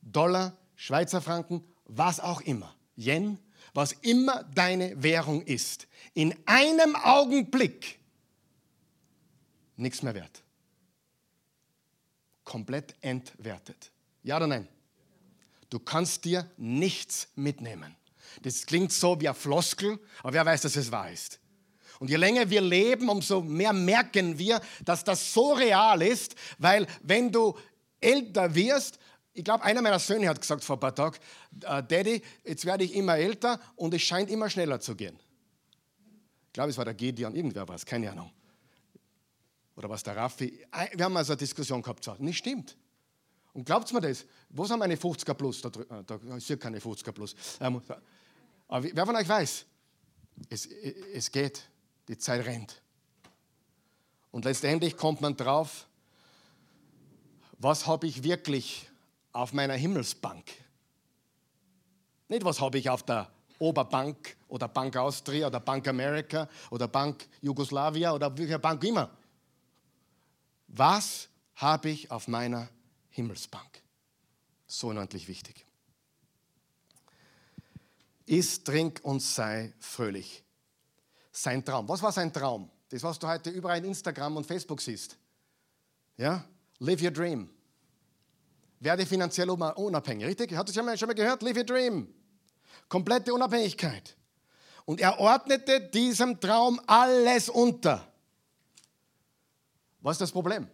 Dollar, Schweizer Franken, was auch immer, Yen, was immer deine Währung ist, in einem Augenblick nichts mehr wert. Komplett entwertet. Ja oder nein? Du kannst dir nichts mitnehmen. Das klingt so wie ein Floskel, aber wer weiß, dass es wahr ist. Und je länger wir leben, umso mehr merken wir, dass das so real ist, weil wenn du älter wirst, ich glaube, einer meiner Söhne hat gesagt vor ein paar Tagen, äh, Daddy, jetzt werde ich immer älter und es scheint immer schneller zu gehen. Ich glaube, es war der Gideon, irgendwer war es, keine Ahnung. Oder was der Raffi. Wir haben also eine Diskussion gehabt. Nicht stimmt. Und glaubt mir das? Wo sind meine 50er plus? Da, äh, da ist ja keine 50er plus. Ähm, aber wer von euch weiß, es, es geht, die Zeit rennt. Und letztendlich kommt man drauf, was habe ich wirklich auf meiner Himmelsbank? Nicht, was habe ich auf der Oberbank oder Bank Austria oder Bank America oder Bank Jugoslavia oder welcher Bank immer. Was habe ich auf meiner Himmelsbank? So unendlich wichtig. Iss, trink und sei fröhlich. Sein Traum. Was war sein Traum? Das, was du heute überall in Instagram und Facebook siehst. Ja? Live your dream. Werde finanziell unabhängig. Richtig? Hat das schon schon mal gehört? Live your dream. Komplette Unabhängigkeit. Und er ordnete diesem Traum alles unter. Was ist das Problem?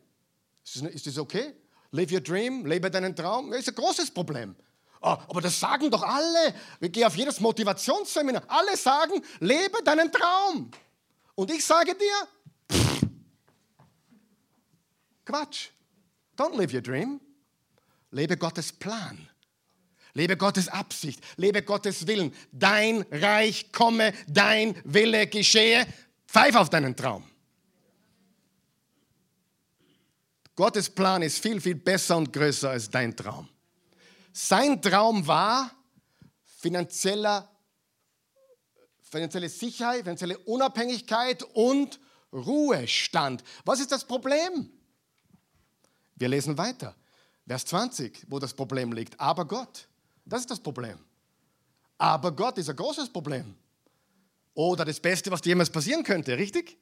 Ist das okay? Live your dream, lebe deinen Traum. Das ist ein großes Problem. Oh, aber das sagen doch alle. Ich gehe auf jedes Motivationsseminar. Alle sagen, lebe deinen Traum. Und ich sage dir, pff, Quatsch. Don't live your dream. Lebe Gottes Plan. Lebe Gottes Absicht. Lebe Gottes Willen. Dein Reich komme, dein Wille geschehe. Pfeif auf deinen Traum. Gottes Plan ist viel, viel besser und größer als dein Traum. Sein Traum war finanzieller, finanzielle Sicherheit, finanzielle Unabhängigkeit und Ruhestand. Was ist das Problem? Wir lesen weiter. Vers 20, wo das Problem liegt. Aber Gott, das ist das Problem. Aber Gott ist ein großes Problem. Oder das Beste, was dir jemals passieren könnte, richtig?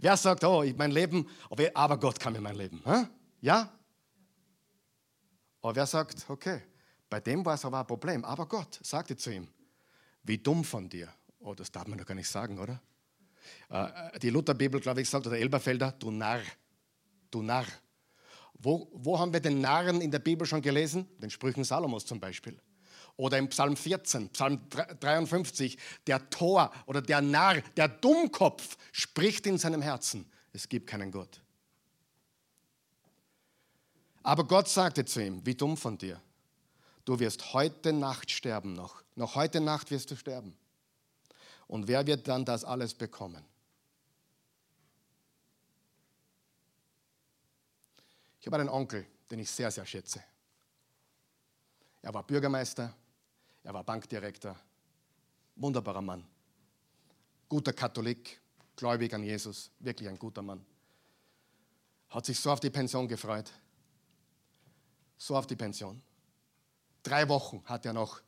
Wer sagt, oh, mein Leben, aber Gott kam in mein Leben? Ja? Aber wer sagt, okay, bei dem war es aber ein Problem, aber Gott sagte zu ihm, wie dumm von dir. Oh, das darf man doch gar nicht sagen, oder? Äh, die Lutherbibel, glaube ich, sagt, oder Elberfelder, du Narr, du Narr. Wo, wo haben wir den Narren in der Bibel schon gelesen? Den Sprüchen Salomos zum Beispiel. Oder im Psalm 14, Psalm 53, der Tor oder der Narr, der Dummkopf spricht in seinem Herzen, es gibt keinen Gott. Aber Gott sagte zu ihm, wie dumm von dir. Du wirst heute Nacht sterben noch. Noch heute Nacht wirst du sterben. Und wer wird dann das alles bekommen? Ich habe einen Onkel, den ich sehr, sehr schätze. Er war Bürgermeister, er war Bankdirektor, wunderbarer Mann, guter Katholik, gläubig an Jesus, wirklich ein guter Mann. Hat sich so auf die Pension gefreut, so auf die Pension. Drei Wochen hat er noch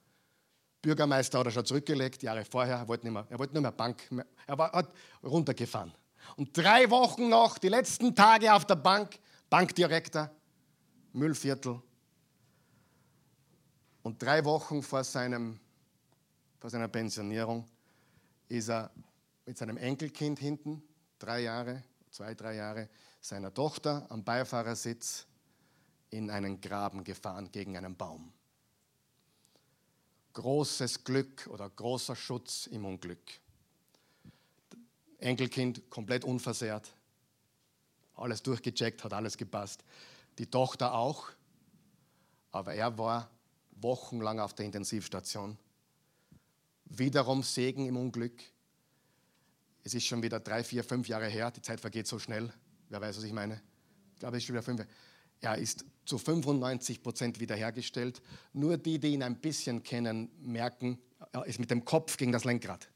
Bürgermeister oder schon zurückgelegt, Jahre vorher, er wollte nicht mehr, er wollte nur mehr Bank, er war, hat runtergefahren. Und drei Wochen noch, die letzten Tage auf der Bank, Bankdirektor, Müllviertel. Und drei Wochen vor, seinem, vor seiner Pensionierung ist er mit seinem Enkelkind hinten, drei Jahre, zwei, drei Jahre, seiner Tochter am Beifahrersitz in einen Graben gefahren gegen einen Baum. Großes Glück oder großer Schutz im Unglück. Enkelkind komplett unversehrt, alles durchgecheckt, hat alles gepasst. Die Tochter auch, aber er war wochenlang auf der Intensivstation. Wiederum Segen im Unglück. Es ist schon wieder drei, vier, fünf Jahre her, die Zeit vergeht so schnell. Wer weiß, was ich meine? glaube ich schon wieder fünf, er ist zu 95 Prozent wiederhergestellt. Nur die, die ihn ein bisschen kennen, merken, er ist mit dem Kopf gegen das Lenkrad.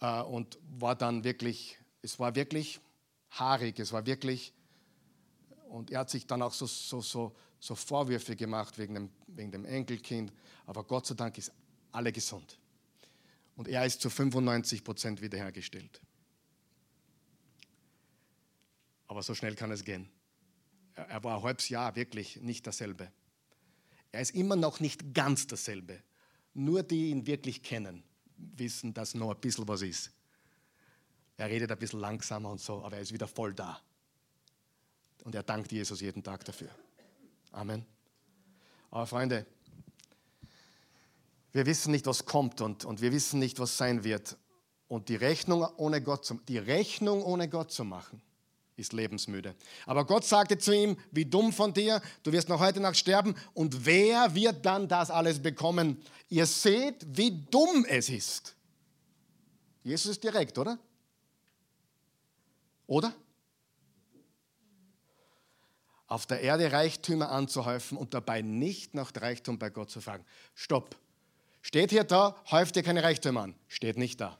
Äh, und war dann wirklich, es war wirklich haarig, es war wirklich, und er hat sich dann auch so, so, so, so Vorwürfe gemacht wegen dem, wegen dem Enkelkind. Aber Gott sei Dank ist alle gesund. Und er ist zu 95 Prozent wiederhergestellt. Aber so schnell kann es gehen. Er war ein halbes Jahr wirklich nicht dasselbe. Er ist immer noch nicht ganz dasselbe. Nur die ihn wirklich kennen, wissen, dass noch ein bisschen was ist. Er redet ein bisschen langsamer und so, aber er ist wieder voll da. Und er dankt Jesus jeden Tag dafür. Amen. Aber Freunde, wir wissen nicht, was kommt und, und wir wissen nicht, was sein wird. Und die Rechnung ohne Gott zu, die Rechnung ohne Gott zu machen, ist lebensmüde. Aber Gott sagte zu ihm, wie dumm von dir, du wirst noch heute Nacht sterben und wer wird dann das alles bekommen? Ihr seht, wie dumm es ist. Jesus ist direkt, oder? Oder? Auf der Erde Reichtümer anzuhäufen und dabei nicht nach Reichtum bei Gott zu fragen. Stopp. Steht hier da, häuft ihr keine Reichtümer an. Steht nicht da.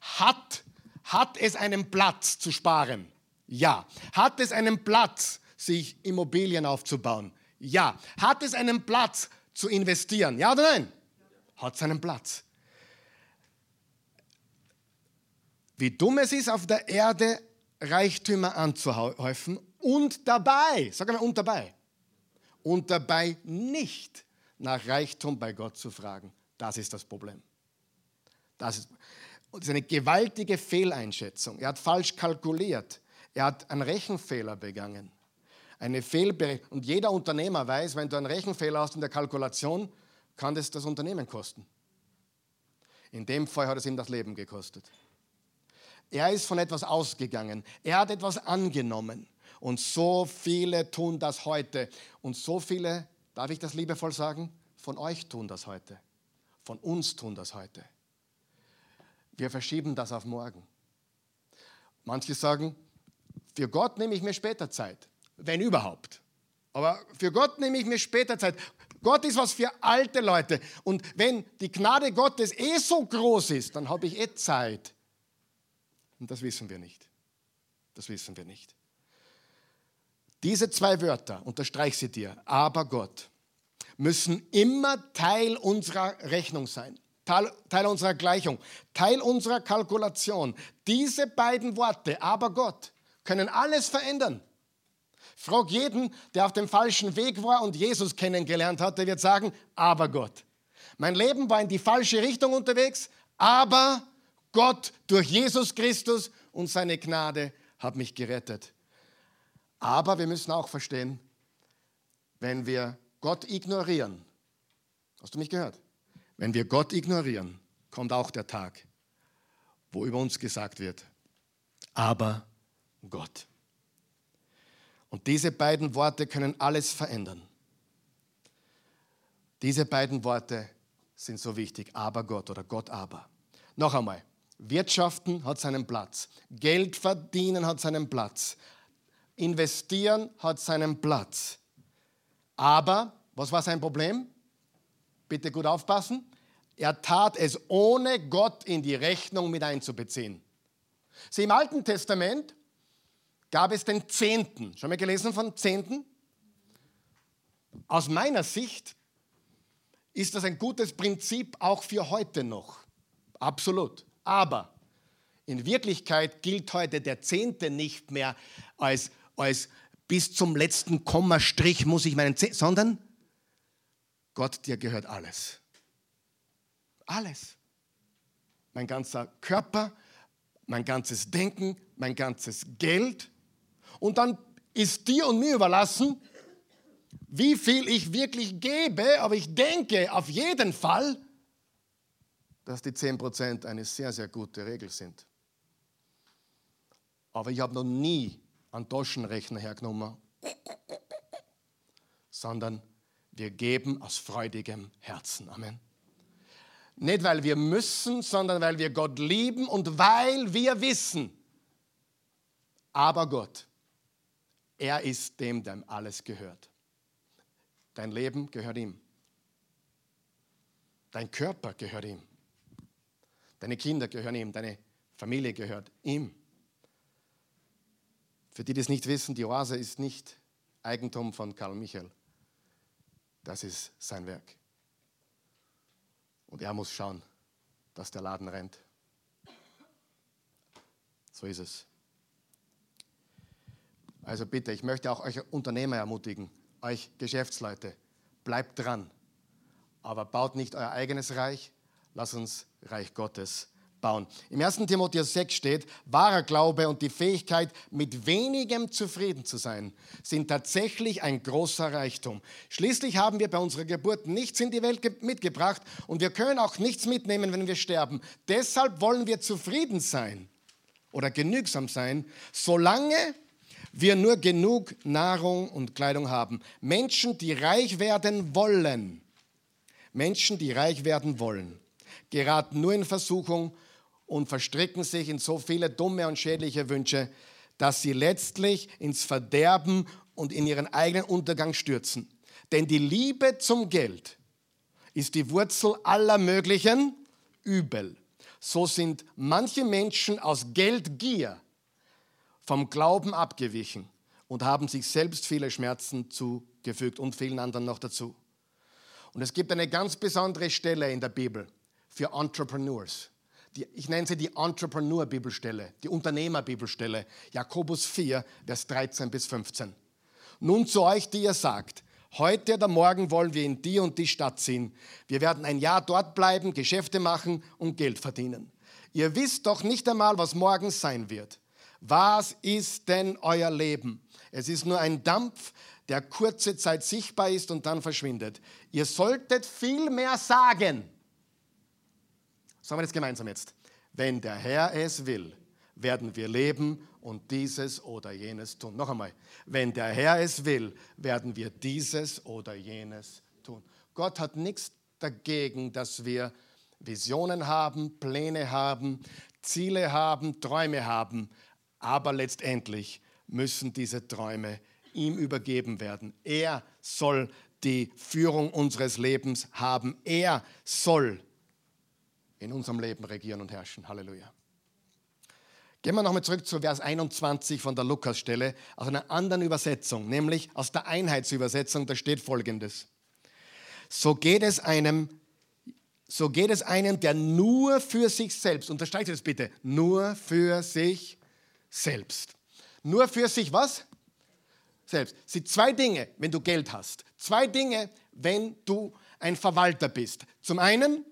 Hat, hat es einen Platz zu sparen? Ja. Hat es einen Platz, sich Immobilien aufzubauen? Ja. Hat es einen Platz zu investieren? Ja oder nein? Hat es einen Platz. Wie dumm es ist, auf der Erde Reichtümer anzuhäufen und dabei, sag mal und dabei, und dabei nicht nach Reichtum bei Gott zu fragen. Das ist das Problem. Das ist, das ist eine gewaltige Fehleinschätzung. Er hat falsch kalkuliert. Er hat einen Rechenfehler begangen. Eine Fehlberechnung. Und jeder Unternehmer weiß, wenn du einen Rechenfehler hast in der Kalkulation, kann das das Unternehmen kosten. In dem Fall hat es ihm das Leben gekostet. Er ist von etwas ausgegangen. Er hat etwas angenommen. Und so viele tun das heute. Und so viele, darf ich das liebevoll sagen, von euch tun das heute. Von uns tun das heute. Wir verschieben das auf morgen. Manche sagen, für Gott nehme ich mir später Zeit, wenn überhaupt. Aber für Gott nehme ich mir später Zeit. Gott ist was für alte Leute. Und wenn die Gnade Gottes eh so groß ist, dann habe ich eh Zeit. Und das wissen wir nicht. Das wissen wir nicht. Diese zwei Wörter, unterstreich sie dir, aber Gott, müssen immer Teil unserer Rechnung sein, Teil, Teil unserer Gleichung, Teil unserer Kalkulation. Diese beiden Worte, aber Gott, können alles verändern. Frag jeden, der auf dem falschen Weg war und Jesus kennengelernt hat, der wird sagen, aber Gott. Mein Leben war in die falsche Richtung unterwegs, aber Gott durch Jesus Christus und seine Gnade hat mich gerettet. Aber wir müssen auch verstehen, wenn wir Gott ignorieren, hast du mich gehört? Wenn wir Gott ignorieren, kommt auch der Tag, wo über uns gesagt wird, aber Gott. Und diese beiden Worte können alles verändern. Diese beiden Worte sind so wichtig, aber Gott oder Gott aber. Noch einmal, Wirtschaften hat seinen Platz, Geld verdienen hat seinen Platz, investieren hat seinen Platz. Aber, was war sein Problem? Bitte gut aufpassen. Er tat es ohne Gott in die Rechnung mit einzubeziehen. Sie im Alten Testament gab es den Zehnten. Schon mal gelesen von Zehnten? Aus meiner Sicht ist das ein gutes Prinzip auch für heute noch. Absolut. Aber in Wirklichkeit gilt heute der Zehnte nicht mehr als, als bis zum letzten Kommastrich muss ich meinen Zehnten, sondern Gott, dir gehört alles. Alles. Mein ganzer Körper, mein ganzes Denken, mein ganzes Geld, und dann ist dir und mir überlassen, wie viel ich wirklich gebe, aber ich denke auf jeden Fall, dass die 10% eine sehr, sehr gute Regel sind. Aber ich habe noch nie einen Taschenrechner hergenommen, sondern wir geben aus freudigem Herzen. Amen. Nicht, weil wir müssen, sondern weil wir Gott lieben und weil wir wissen, aber Gott Er ist dem, dem alles gehört. Dein Leben gehört ihm. Dein Körper gehört ihm. Deine Kinder gehören ihm. Deine Familie gehört ihm. Für die, die es nicht wissen, die Oase ist nicht Eigentum von Karl Michael. Das ist sein Werk. Und er muss schauen, dass der Laden rennt. So ist es. Also bitte, ich möchte auch euch Unternehmer ermutigen, euch Geschäftsleute, bleibt dran, aber baut nicht euer eigenes Reich, lasst uns Reich Gottes bauen. Im 1. Timotheus 6 steht, wahrer Glaube und die Fähigkeit, mit wenigem zufrieden zu sein, sind tatsächlich ein großer Reichtum. Schließlich haben wir bei unserer Geburt nichts in die Welt mitgebracht und wir können auch nichts mitnehmen, wenn wir sterben. Deshalb wollen wir zufrieden sein oder genügsam sein, solange wir nur genug Nahrung und Kleidung haben. Menschen, die reich werden wollen, Menschen, die reich werden wollen, geraten nur in Versuchung und verstricken sich in so viele dumme und schädliche Wünsche, dass sie letztlich ins Verderben und in ihren eigenen Untergang stürzen. Denn die Liebe zum Geld ist die Wurzel aller möglichen Übel. So sind manche Menschen aus Geldgier vom Glauben abgewichen und haben sich selbst viele Schmerzen zugefügt und vielen anderen noch dazu. Und es gibt eine ganz besondere Stelle in der Bibel für Entrepreneurs. Die, ich nenne sie die Entrepreneur-Bibelstelle, die Unternehmer-Bibelstelle, Jakobus 4, Vers 13 bis 15. Nun zu euch, die ihr sagt, heute oder morgen wollen wir in die und die Stadt ziehen. Wir werden ein Jahr dort bleiben, Geschäfte machen und Geld verdienen. Ihr wisst doch nicht einmal, was morgen sein wird. Was ist denn euer Leben? Es ist nur ein Dampf, der kurze Zeit sichtbar ist und dann verschwindet. Ihr solltet viel mehr sagen. Sagen wir das gemeinsam jetzt. Wenn der Herr es will, werden wir leben und dieses oder jenes tun. Noch einmal. Wenn der Herr es will, werden wir dieses oder jenes tun. Gott hat nichts dagegen, dass wir Visionen haben, Pläne haben, Ziele haben, Träume haben. Aber letztendlich müssen diese Träume ihm übergeben werden. Er soll die Führung unseres Lebens haben. Er soll in unserem Leben regieren und herrschen. Halleluja. Gehen wir nochmal zurück zu Vers 21 von der Lukas-Stelle, aus einer anderen Übersetzung, nämlich aus der Einheitsübersetzung, da steht folgendes. So geht es einem, so geht es einem, der nur für sich selbst, unterstreicht das bitte, nur für sich selbst. Nur für sich was? Selbst. Sind zwei Dinge, wenn du Geld hast. Zwei Dinge, wenn du ein Verwalter bist. Zum einen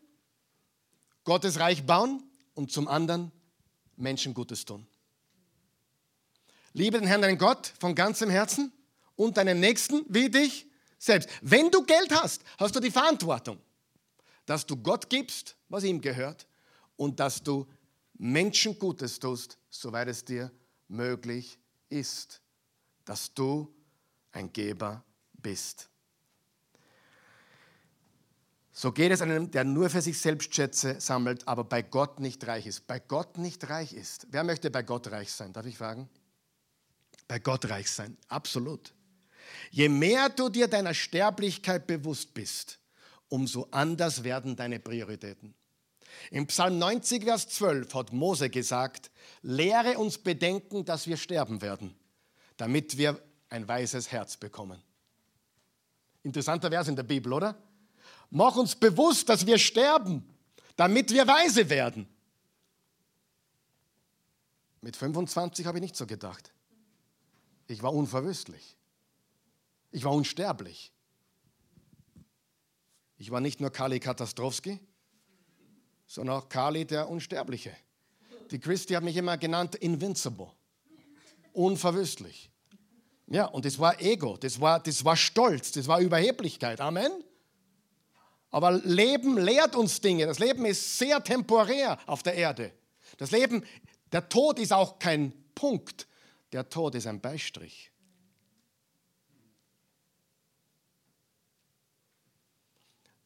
Gottes Reich bauen und zum anderen Menschen Gutes tun. Liebe den Herrn, deinen Gott, von ganzem Herzen und deinen Nächsten wie dich selbst. Wenn du Geld hast, hast du die Verantwortung, dass du Gott gibst, was ihm gehört, und dass du Menschen Gutes tust, soweit es dir möglich ist, dass du ein Geber bist. So geht es einem, der nur für sich selbst Schätze sammelt, aber bei Gott nicht reich ist. Bei Gott nicht reich ist. Wer möchte bei Gott reich sein? Darf ich fragen? Bei Gott reich sein. Absolut. Je mehr du dir deiner Sterblichkeit bewusst bist, umso anders werden deine Prioritäten. Im Psalm 90, Vers 12 hat Mose gesagt, lehre uns bedenken, dass wir sterben werden, damit wir ein weises Herz bekommen. Interessanter Vers in der Bibel, oder? Mach uns bewusst, dass wir sterben, damit wir weise werden. Mit 25 habe ich nicht so gedacht. Ich war unverwüstlich. Ich war unsterblich. Ich war nicht nur Kali Katastrowski, sondern auch Kali der Unsterbliche. Die Christi hat mich immer genannt Invincible, unverwüstlich. Ja, und das war Ego, das war, das war Stolz, das war Überheblichkeit. Amen. Aber Leben lehrt uns Dinge. Das Leben ist sehr temporär auf der Erde. Das Leben, der Tod ist auch kein Punkt. Der Tod ist ein Beistrich.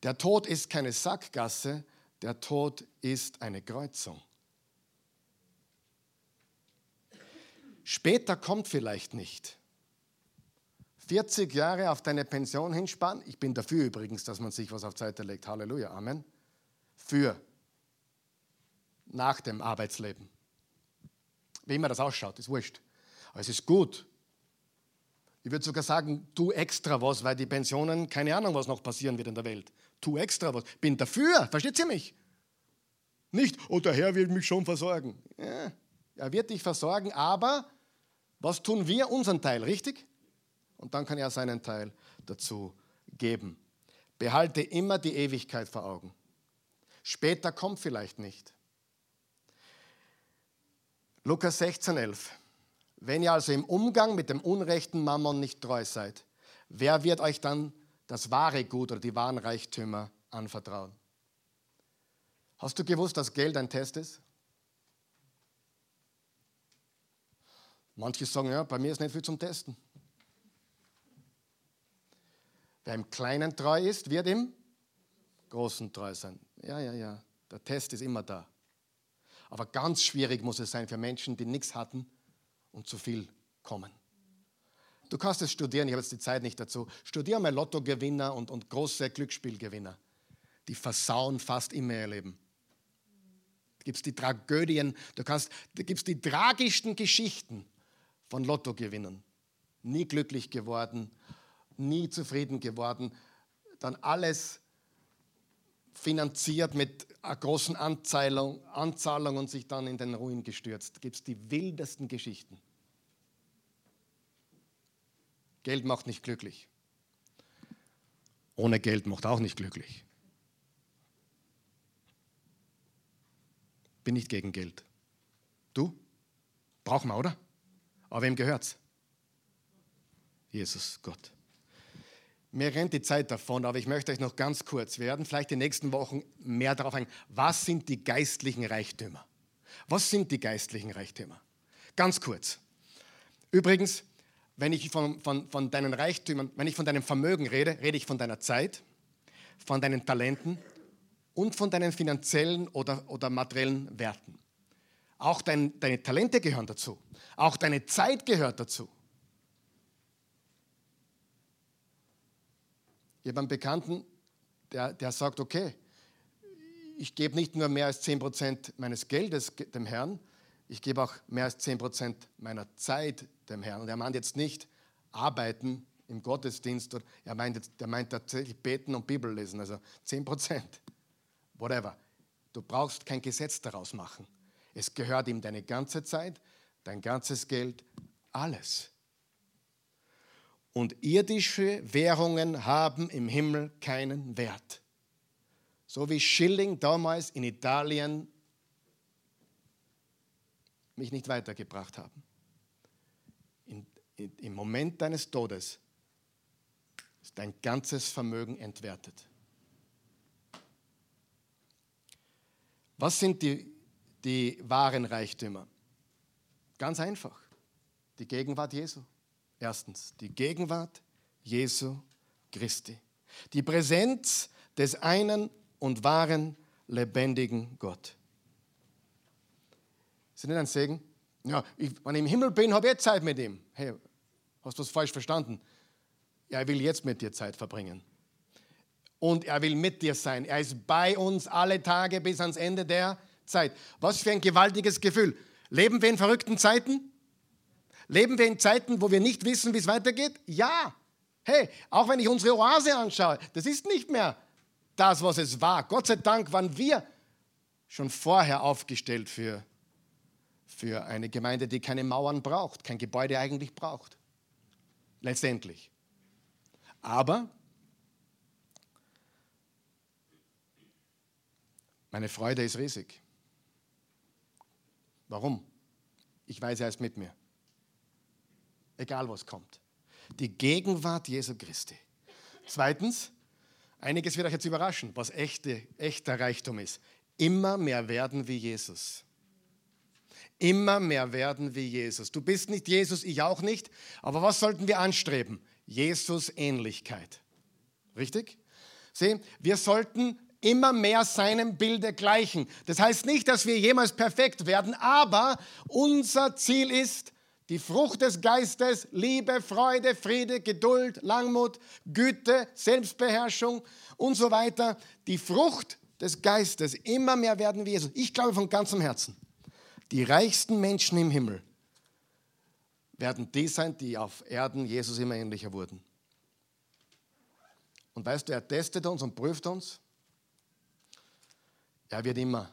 Der Tod ist keine Sackgasse, der Tod ist eine Kreuzung. Später kommt vielleicht nicht. 40 Jahre auf deine Pension hinsparen. Ich bin dafür übrigens, dass man sich was auf Seite legt. Halleluja, Amen. Für nach dem Arbeitsleben. Wie immer das ausschaut, ist wurscht. Aber es ist gut. Ich würde sogar sagen, tu extra was, weil die Pensionen, keine Ahnung, was noch passieren wird in der Welt. Tu extra was. Bin dafür, versteht ihr mich? Nicht, oh, der Herr will mich schon versorgen. Ja, er wird dich versorgen, aber was tun wir? Unseren Teil, richtig? Und dann kann er seinen Teil dazu geben. Behalte immer die Ewigkeit vor Augen. Später kommt vielleicht nicht. Lukas 16, 11. Wenn ihr also im Umgang mit dem unrechten Mammon nicht treu seid, wer wird euch dann das wahre Gut oder die wahren Reichtümer anvertrauen? Hast du gewusst, dass Geld ein Test ist? Manche sagen, ja, bei mir ist nicht viel zum Testen. Wer im Kleinen treu ist, wird im Großen treu sein. Ja, ja, ja, der Test ist immer da. Aber ganz schwierig muss es sein für Menschen, die nichts hatten und zu viel kommen. Du kannst es studieren, ich habe jetzt die Zeit nicht dazu. Studier mal Lottogewinner und, und große Glücksspielgewinner. Die versauen fast immer ihr Leben. Da gibt es die Tragödien, du kannst, da gibt es die tragischsten Geschichten von Lottogewinnern. Nie glücklich geworden, nie zufrieden geworden, dann alles finanziert mit einer großen Anzahlung, Anzahlung und sich dann in den Ruin gestürzt. Gibt es die wildesten Geschichten. Geld macht nicht glücklich. Ohne Geld macht auch nicht glücklich. Bin nicht gegen Geld. Du? Brauchen wir, oder? Aber wem gehört's? Jesus, Gott. Mir rennt die Zeit davon, aber ich möchte euch noch ganz kurz, werden vielleicht die nächsten Wochen mehr darauf eingehen, was sind die geistlichen Reichtümer? Was sind die geistlichen Reichtümer? Ganz kurz. Übrigens, wenn ich von, von, von deinen Reichtümern, wenn ich von deinem Vermögen rede, rede ich von deiner Zeit, von deinen Talenten und von deinen finanziellen oder, oder materiellen Werten. Auch dein, deine Talente gehören dazu. Auch deine Zeit gehört dazu. Ich habe einen Bekannten, der, der sagt, okay, ich gebe nicht nur mehr als 10% meines Geldes dem Herrn, ich gebe auch mehr als 10% meiner Zeit dem Herrn. Und er meint jetzt nicht arbeiten im Gottesdienst, er meint, er meint tatsächlich beten und Bibel lesen, also 10%, whatever. Du brauchst kein Gesetz daraus machen. Es gehört ihm deine ganze Zeit, dein ganzes Geld, alles. Und irdische Währungen haben im Himmel keinen Wert. So wie Schilling damals in Italien mich nicht weitergebracht haben. Im Moment deines Todes ist dein ganzes Vermögen entwertet. Was sind die, die wahren Reichtümer? Ganz einfach. Die Gegenwart Jesu. Erstens, die Gegenwart Jesu Christi. Die Präsenz des einen und wahren, lebendigen Gott. Ist das nicht ein Segen? Ja, ich, wenn ich im Himmel bin, habe ich Zeit mit ihm. Hey, hast du das falsch verstanden? Er will jetzt mit dir Zeit verbringen. Und er will mit dir sein. Er ist bei uns alle Tage bis ans Ende der Zeit. Was für ein gewaltiges Gefühl. Leben wir in verrückten Zeiten? Leben wir in Zeiten, wo wir nicht wissen, wie es weitergeht? Ja. Hey, auch wenn ich unsere Oase anschaue, das ist nicht mehr das, was es war. Gott sei Dank waren wir schon vorher aufgestellt für, für eine Gemeinde, die keine Mauern braucht, kein Gebäude eigentlich braucht. Letztendlich. Aber meine Freude ist riesig. Warum? Ich weiß, er ist mit mir egal was kommt. Die Gegenwart Jesu Christi. Zweitens, einiges wird euch jetzt überraschen, was echte, echter Reichtum ist. Immer mehr werden wie Jesus. Immer mehr werden wie Jesus. Du bist nicht Jesus, ich auch nicht. Aber was sollten wir anstreben? Jesus Ähnlichkeit. Richtig? Sieh, wir sollten immer mehr seinem Bilde gleichen. Das heißt nicht, dass wir jemals perfekt werden, aber unser Ziel ist, Die Frucht des Geistes, Liebe, Freude, Friede, Geduld, Langmut, Güte, Selbstbeherrschung und so weiter. Die Frucht des Geistes, immer mehr werden wir Jesus. Ich glaube von ganzem Herzen, die reichsten Menschen im Himmel werden die sein, die auf Erden Jesus immer ähnlicher wurden. Und weißt du, er testet uns und prüft uns. Er wird immer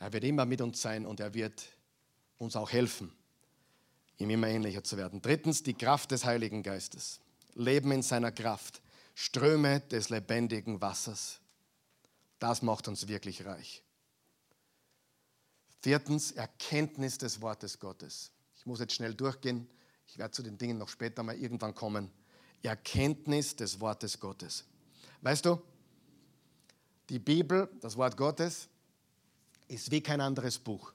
Er wird immer mit uns sein und er wird uns auch helfen, ihm immer ähnlicher zu werden. Drittens, die Kraft des Heiligen Geistes. Leben in seiner Kraft. Ströme des lebendigen Wassers. Das macht uns wirklich reich. Viertens, Erkenntnis des Wortes Gottes. Ich muss jetzt schnell durchgehen. Ich werde zu den Dingen noch später mal irgendwann kommen. Erkenntnis des Wortes Gottes. Weißt du, die Bibel, das Wort Gottes, ist wie kein anderes Buch.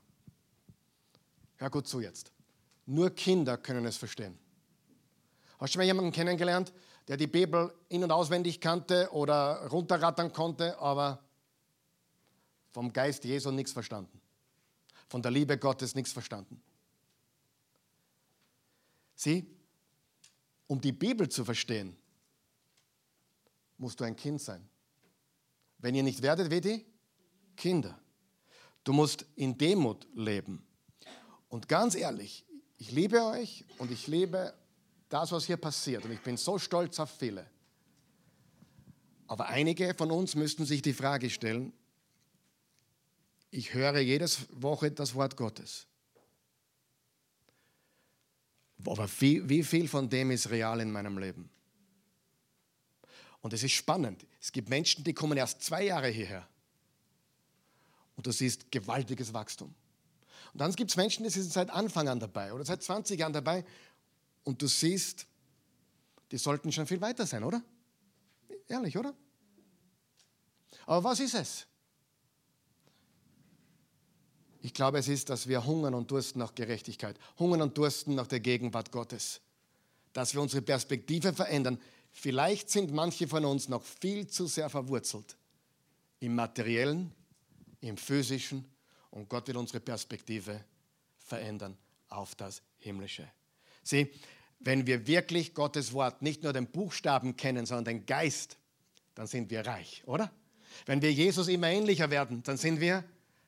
Hör gut zu jetzt. Nur Kinder können es verstehen. Hast du mal jemanden kennengelernt, der die Bibel in- und auswendig kannte oder runterrattern konnte, aber vom Geist Jesu nichts verstanden? Von der Liebe Gottes nichts verstanden? Sieh, um die Bibel zu verstehen, musst du ein Kind sein. Wenn ihr nicht werdet wie die Kinder. Du musst in Demut leben. Und ganz ehrlich, ich liebe euch und ich liebe das, was hier passiert. Und ich bin so stolz auf viele. Aber einige von uns müssten sich die Frage stellen, ich höre jede Woche das Wort Gottes. Aber wie, wie viel von dem ist real in meinem Leben? Und es ist spannend. Es gibt Menschen, die kommen erst zwei Jahre hierher. Und du siehst gewaltiges Wachstum. Und dann gibt es Menschen, die sind seit Anfang an dabei oder seit 20 Jahren dabei. Und du siehst, die sollten schon viel weiter sein, oder? Ehrlich, oder? Aber was ist es? Ich glaube, es ist, dass wir hungern und dursten nach Gerechtigkeit, hungern und dursten nach der Gegenwart Gottes, dass wir unsere Perspektive verändern. Vielleicht sind manche von uns noch viel zu sehr verwurzelt im materiellen, im physischen und Gott wird unsere Perspektive verändern auf das Himmlische. Sieh, wenn wir wirklich Gottes Wort nicht nur den Buchstaben kennen, sondern den Geist, dann sind wir reich, oder? Wenn wir Jesus immer ähnlicher werden, dann sind wir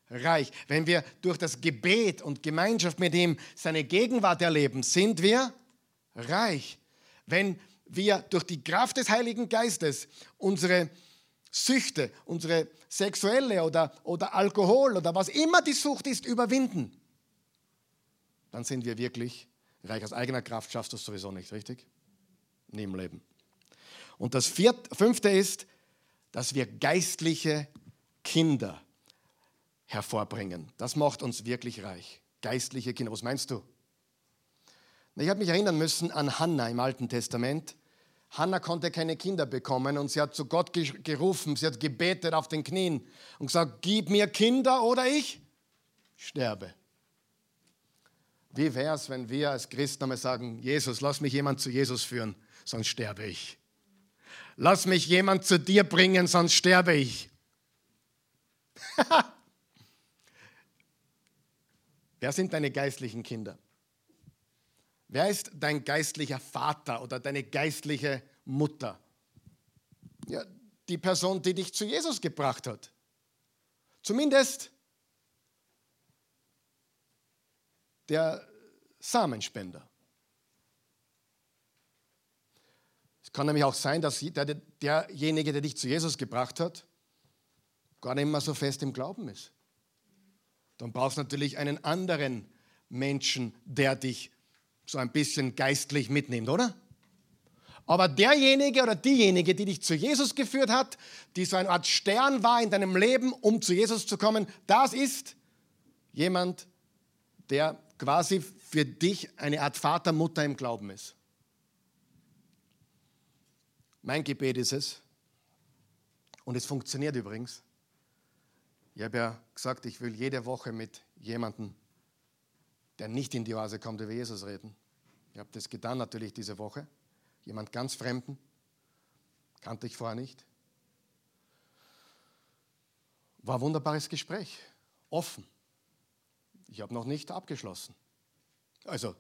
reich. Wenn wir durch das Gebet und Gemeinschaft mit ihm seine Gegenwart erleben, sind wir reich. Wenn wir durch die Kraft des Heiligen Geistes unsere Süchte, unsere sexuelle oder, oder Alkohol oder was immer die Sucht ist, überwinden, dann sind wir wirklich reich. Aus eigener Kraft schaffst du es sowieso nicht, richtig? Nie im Leben. Und das vierte, fünfte ist, dass wir geistliche Kinder hervorbringen. Das macht uns wirklich reich. Geistliche Kinder. Was meinst du? Ich habe mich erinnern müssen an Hannah im Alten Testament. Hannah konnte keine Kinder bekommen und sie hat zu Gott gerufen, sie hat gebetet auf den Knien und gesagt, gib mir Kinder oder ich sterbe. Wie wäre es, wenn wir als Christen einmal sagen, Jesus, lass mich jemand zu Jesus führen, sonst sterbe ich. Lass mich jemand zu dir bringen, sonst sterbe ich. Wer sind deine geistlichen Kinder? Wer ist dein geistlicher Vater oder deine geistliche Mutter? Ja, die Person, die dich zu Jesus gebracht hat. Zumindest der Samenspender. Es kann nämlich auch sein, dass der, derjenige, der dich zu Jesus gebracht hat, gar nicht mehr so fest im Glauben ist. Dann brauchst du natürlich einen anderen Menschen, der dich so ein bisschen geistlich mitnimmt, oder? Aber derjenige oder diejenige, die dich zu Jesus geführt hat, die so eine Art Stern war in deinem Leben, um zu Jesus zu kommen, das ist jemand, der quasi für dich eine Art Vater, Mutter im Glauben ist. Mein Gebet ist es, und es funktioniert übrigens. Ich habe ja gesagt, ich will jede Woche mit jemandem der nicht in die Oase kommt, über Jesus reden. Ich habe das getan natürlich diese Woche. Jemand ganz Fremden, kannte ich vorher nicht. War ein wunderbares Gespräch, offen. ich habe noch nicht abgeschlossen. Also,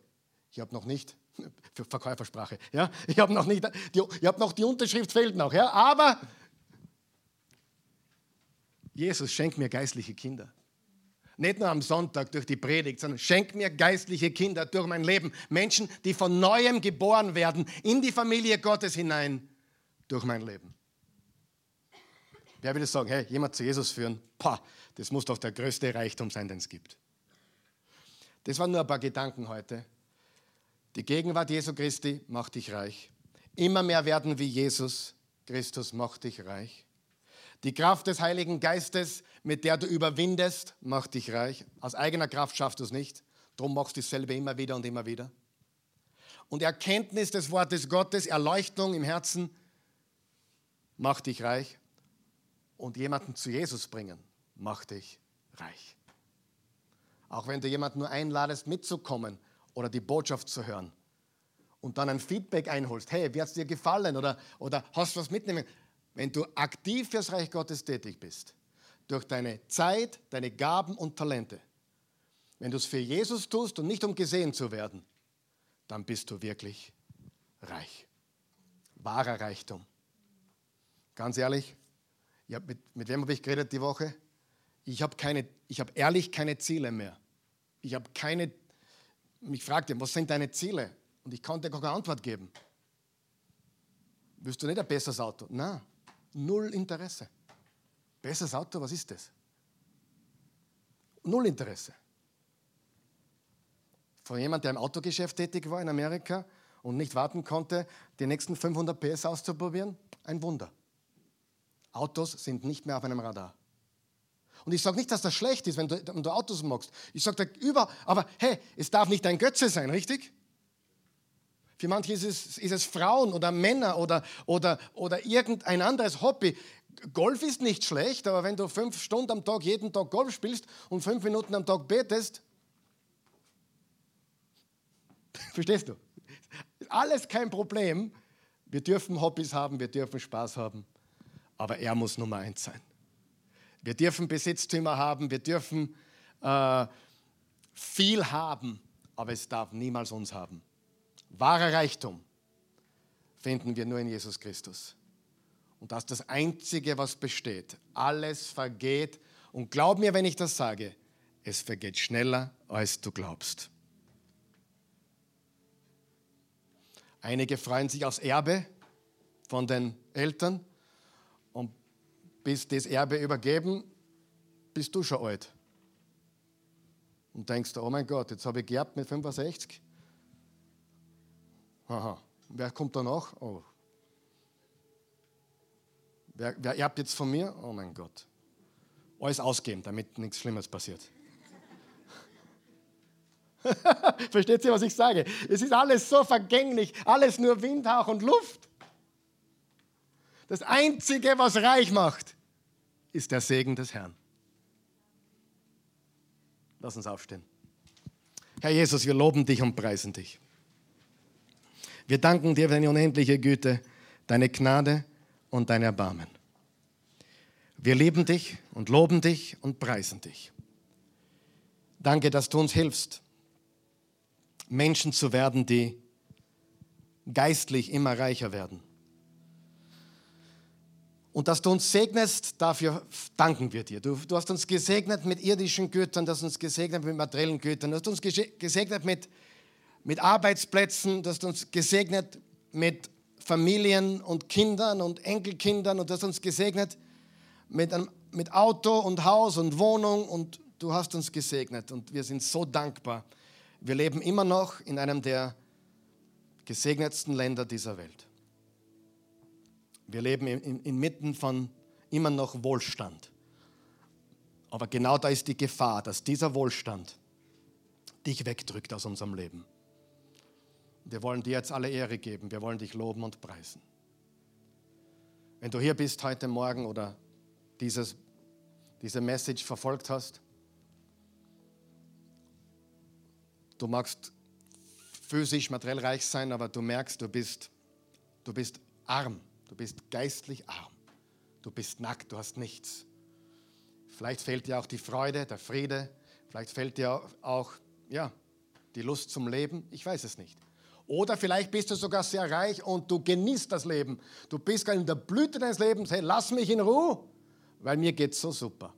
ich habe noch nicht, für Verkäufersprache, ja, ich habe noch nicht, die, ich habe noch die Unterschrift fehlt noch, ja, aber Jesus schenkt mir geistliche Kinder. Nicht nur am Sonntag durch die Predigt, sondern schenk mir geistliche Kinder durch mein Leben. Menschen, die von neuem geboren werden in die Familie Gottes hinein durch mein Leben. Wer würde sagen, hey, jemand zu Jesus führen? Pah, das muss doch der größte Reichtum sein, den es gibt. Das waren nur ein paar Gedanken heute. Die Gegenwart Jesu Christi macht dich reich. Immer mehr werden wie Jesus Christus macht dich reich. Die Kraft des Heiligen Geistes, mit der du überwindest, macht dich reich. Aus eigener Kraft schaffst du es nicht. Darum machst du dasselbe immer wieder und immer wieder. Und Erkenntnis des Wortes Gottes, Erleuchtung im Herzen, macht dich reich. Und jemanden zu Jesus bringen, macht dich reich. Auch wenn du jemanden nur einladest, mitzukommen oder die Botschaft zu hören und dann ein Feedback einholst, hey, wie hat es dir gefallen oder, oder hast du was mitnehmen? Wenn du aktiv fürs Reich Gottes tätig bist, durch deine Zeit, deine Gaben und Talente, wenn du es für Jesus tust und nicht um gesehen zu werden, dann bist du wirklich reich. Wahrer Reichtum. Ganz ehrlich, hab mit, mit wem habe ich geredet die Woche? Ich habe hab ehrlich keine Ziele mehr. Ich habe keine, mich fragte, was sind deine Ziele? Und ich konnte gar keine Antwort geben. Willst du nicht ein besseres Auto? Nein, null Interesse. Besseres Auto, was ist das? Null Interesse. Von jemand, der im Autogeschäft tätig war in Amerika und nicht warten konnte, die nächsten 500 PS auszuprobieren, ein Wunder. Autos sind nicht mehr auf einem Radar. Und ich sage nicht, dass das schlecht ist, wenn du, wenn du Autos magst. Ich sage über, aber hey, es darf nicht dein Götze sein, richtig? Für manche ist es, ist es Frauen oder Männer oder, oder, oder irgendein anderes Hobby. Golf ist nicht schlecht, aber wenn du fünf Stunden am Tag jeden Tag Golf spielst und fünf Minuten am Tag betest, verstehst du? Alles kein Problem. Wir dürfen Hobbys haben, wir dürfen Spaß haben, aber er muss Nummer eins sein. Wir dürfen Besitztümer haben, wir dürfen äh, viel haben, aber es darf niemals uns haben. Wahrer Reichtum finden wir nur in Jesus Christus. Und das ist das Einzige, was besteht. Alles vergeht. Und glaub mir, wenn ich das sage, es vergeht schneller, als du glaubst. Einige freuen sich aufs Erbe von den Eltern und bis das Erbe übergeben, bist du schon alt. Und denkst du, oh mein Gott, jetzt habe ich geerbt mit 65. Aha, wer kommt danach? Oh. Wer, wer erbt jetzt von mir? Oh mein Gott. Alles ausgeben, damit nichts Schlimmes passiert. Versteht ihr, was ich sage? Es ist alles so vergänglich, alles nur Windhauch und Luft. Das Einzige, was reich macht, ist der Segen des Herrn. Lass uns aufstehen. Herr Jesus, wir loben dich und preisen dich. Wir danken dir für deine unendliche Güte, deine Gnade und dein Erbarmen. Wir lieben dich und loben dich und preisen dich. Danke, dass du uns hilfst, Menschen zu werden, die geistlich immer reicher werden. Und dass du uns segnest, dafür danken wir dir. Du, du, hast uns gesegnet mit irdischen Gütern, du hast uns gesegnet mit materiellen Gütern, du hast uns gesegnet mit, mit Arbeitsplätzen, du hast uns gesegnet mit Familien und Kindern und Enkelkindern und du hast uns gesegnet mit, einem, mit Auto und Haus und Wohnung und du hast uns gesegnet und wir sind so dankbar. Wir leben immer noch in einem der gesegnetsten Länder dieser Welt. Wir leben inmitten von immer noch Wohlstand. Aber genau da ist die Gefahr, dass dieser Wohlstand dich wegdrückt aus unserem Leben. Wir wollen dir jetzt alle Ehre geben. Wir wollen dich loben und preisen. Wenn du hier bist heute Morgen oder dieses, diese Message verfolgt hast, du magst physisch, materiell reich sein, aber du merkst, du bist, du bist arm. Du bist geistlich arm. Du bist nackt, du hast nichts. Vielleicht fehlt dir auch die Freude, der Friede, Vielleicht fällt dir auch ja, die Lust zum Leben, ich weiß es nicht. Oder vielleicht bist du sogar sehr reich und du genießt das Leben. Du bist gerade in der Blüte deines Lebens. Hey, lass mich in Ruhe, weil mir geht es so super.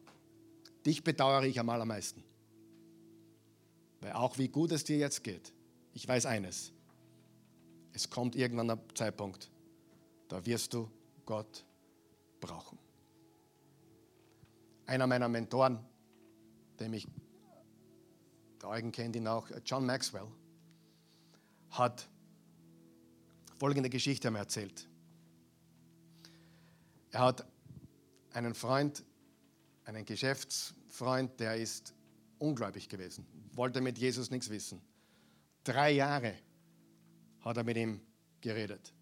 Dich bedauere ich am allermeisten. Weil auch wie gut es dir jetzt geht, ich weiß eines. Es kommt irgendwann ein Zeitpunkt, da wirst du Gott brauchen. Einer meiner Mentoren, dem ich, der Eugen kennt ihn auch, John Maxwell, hat folgende Geschichte einmal erzählt. Er hat einen Freund, einen Geschäftsfreund, der ist ungläubig gewesen, wollte mit Jesus nichts wissen. Drei Jahre hat er mit ihm geredet.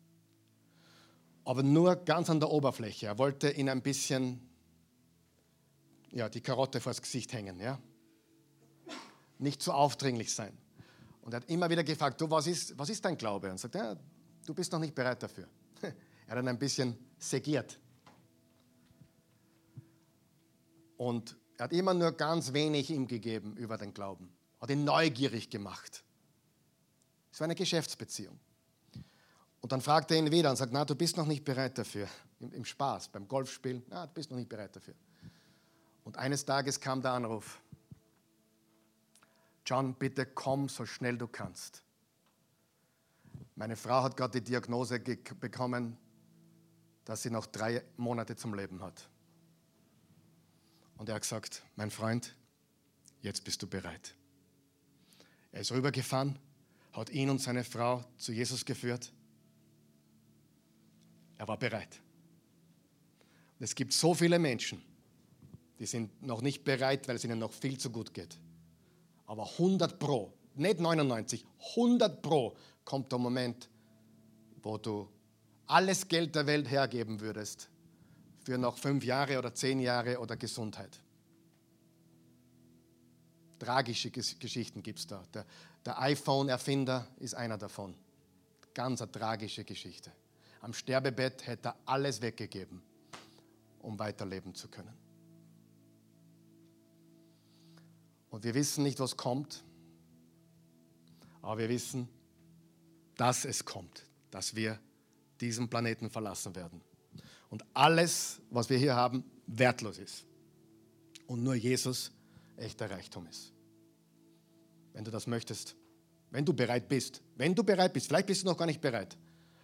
Aber nur ganz an der Oberfläche. Er wollte ihn ein bisschen ja, die Karotte vors Gesicht hängen. Ja? Nicht zu aufdringlich sein. Und er hat immer wieder gefragt, du, was ist, was ist dein Glaube? Und sagt, ja, du bist noch nicht bereit dafür. Er hat dann ein bisschen segiert. Und er hat immer nur ganz wenig ihm gegeben über den Glauben. Hat ihn neugierig gemacht. Es war eine Geschäftsbeziehung. Und dann fragt er ihn wieder und sagt, na, du bist noch nicht bereit dafür. Im, Im, Spaß, beim Golfspielen, na, du bist noch nicht bereit dafür. Und eines Tages kam der Anruf. John, bitte komm so schnell du kannst. Meine Frau hat gerade die Diagnose bekommen, dass sie noch drei Monate zum Leben hat. Und er hat gesagt, mein Freund, jetzt bist du bereit. Er ist rübergefahren, hat ihn und seine Frau zu Jesus geführt. Er war bereit. Und es gibt so viele Menschen, die sind noch nicht bereit, weil es ihnen noch viel zu gut geht. Aber 100 Pro, nicht 99, 100 Pro kommt der Moment, wo du alles Geld der Welt hergeben würdest für noch fünf Jahre oder zehn Jahre oder Gesundheit. Tragische Geschichten gibt es da. Der, der iPhone-Erfinder ist einer davon. Ganz eine tragische Geschichte. Am Sterbebett hätte er alles weggegeben, um weiterleben zu können. Und wir wissen nicht, was kommt, aber wir wissen, dass es kommt, dass wir diesen Planeten verlassen werden. Und alles, was wir hier haben, wertlos ist. Und nur Jesus echter Reichtum ist. Wenn du das möchtest, wenn du bereit bist, wenn du bereit bist, vielleicht bist du noch gar nicht bereit,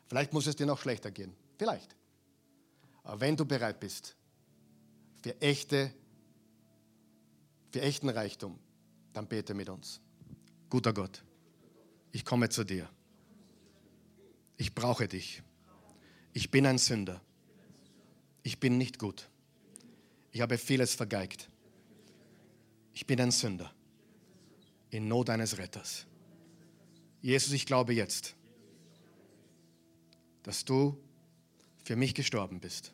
vielleicht muss es dir noch schlechter gehen, vielleicht. Aber wenn du bereit bist für echte für echten Reichtum, dann bete mit uns. Guter Gott, ich komme zu dir. Ich brauche dich. Ich bin ein Sünder. Ich bin nicht gut. Ich habe vieles vergeigt. Ich bin ein Sünder in Not eines Retters. Jesus, ich glaube jetzt, dass du für mich gestorben bist.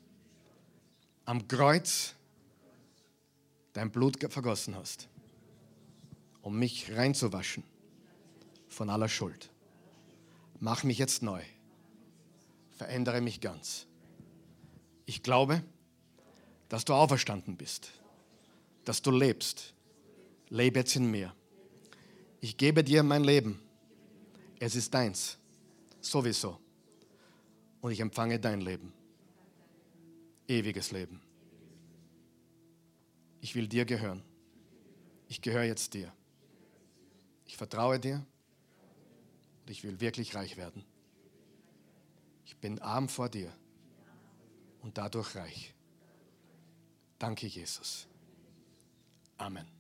Am Kreuz dein Blut vergossen hast, um mich reinzuwaschen von aller Schuld. Mach mich jetzt neu. Verändere mich ganz. Ich glaube, dass du auferstanden bist, dass du lebst. Lebe jetzt in mir. Ich gebe dir mein Leben. Es ist deins, sowieso. Und ich empfange dein Leben. Ewiges Leben ich will dir gehören. Ich gehöre jetzt dir. Ich vertraue dir und ich will wirklich reich werden. Ich bin arm vor dir und dadurch reich. Danke, Jesus. Amen.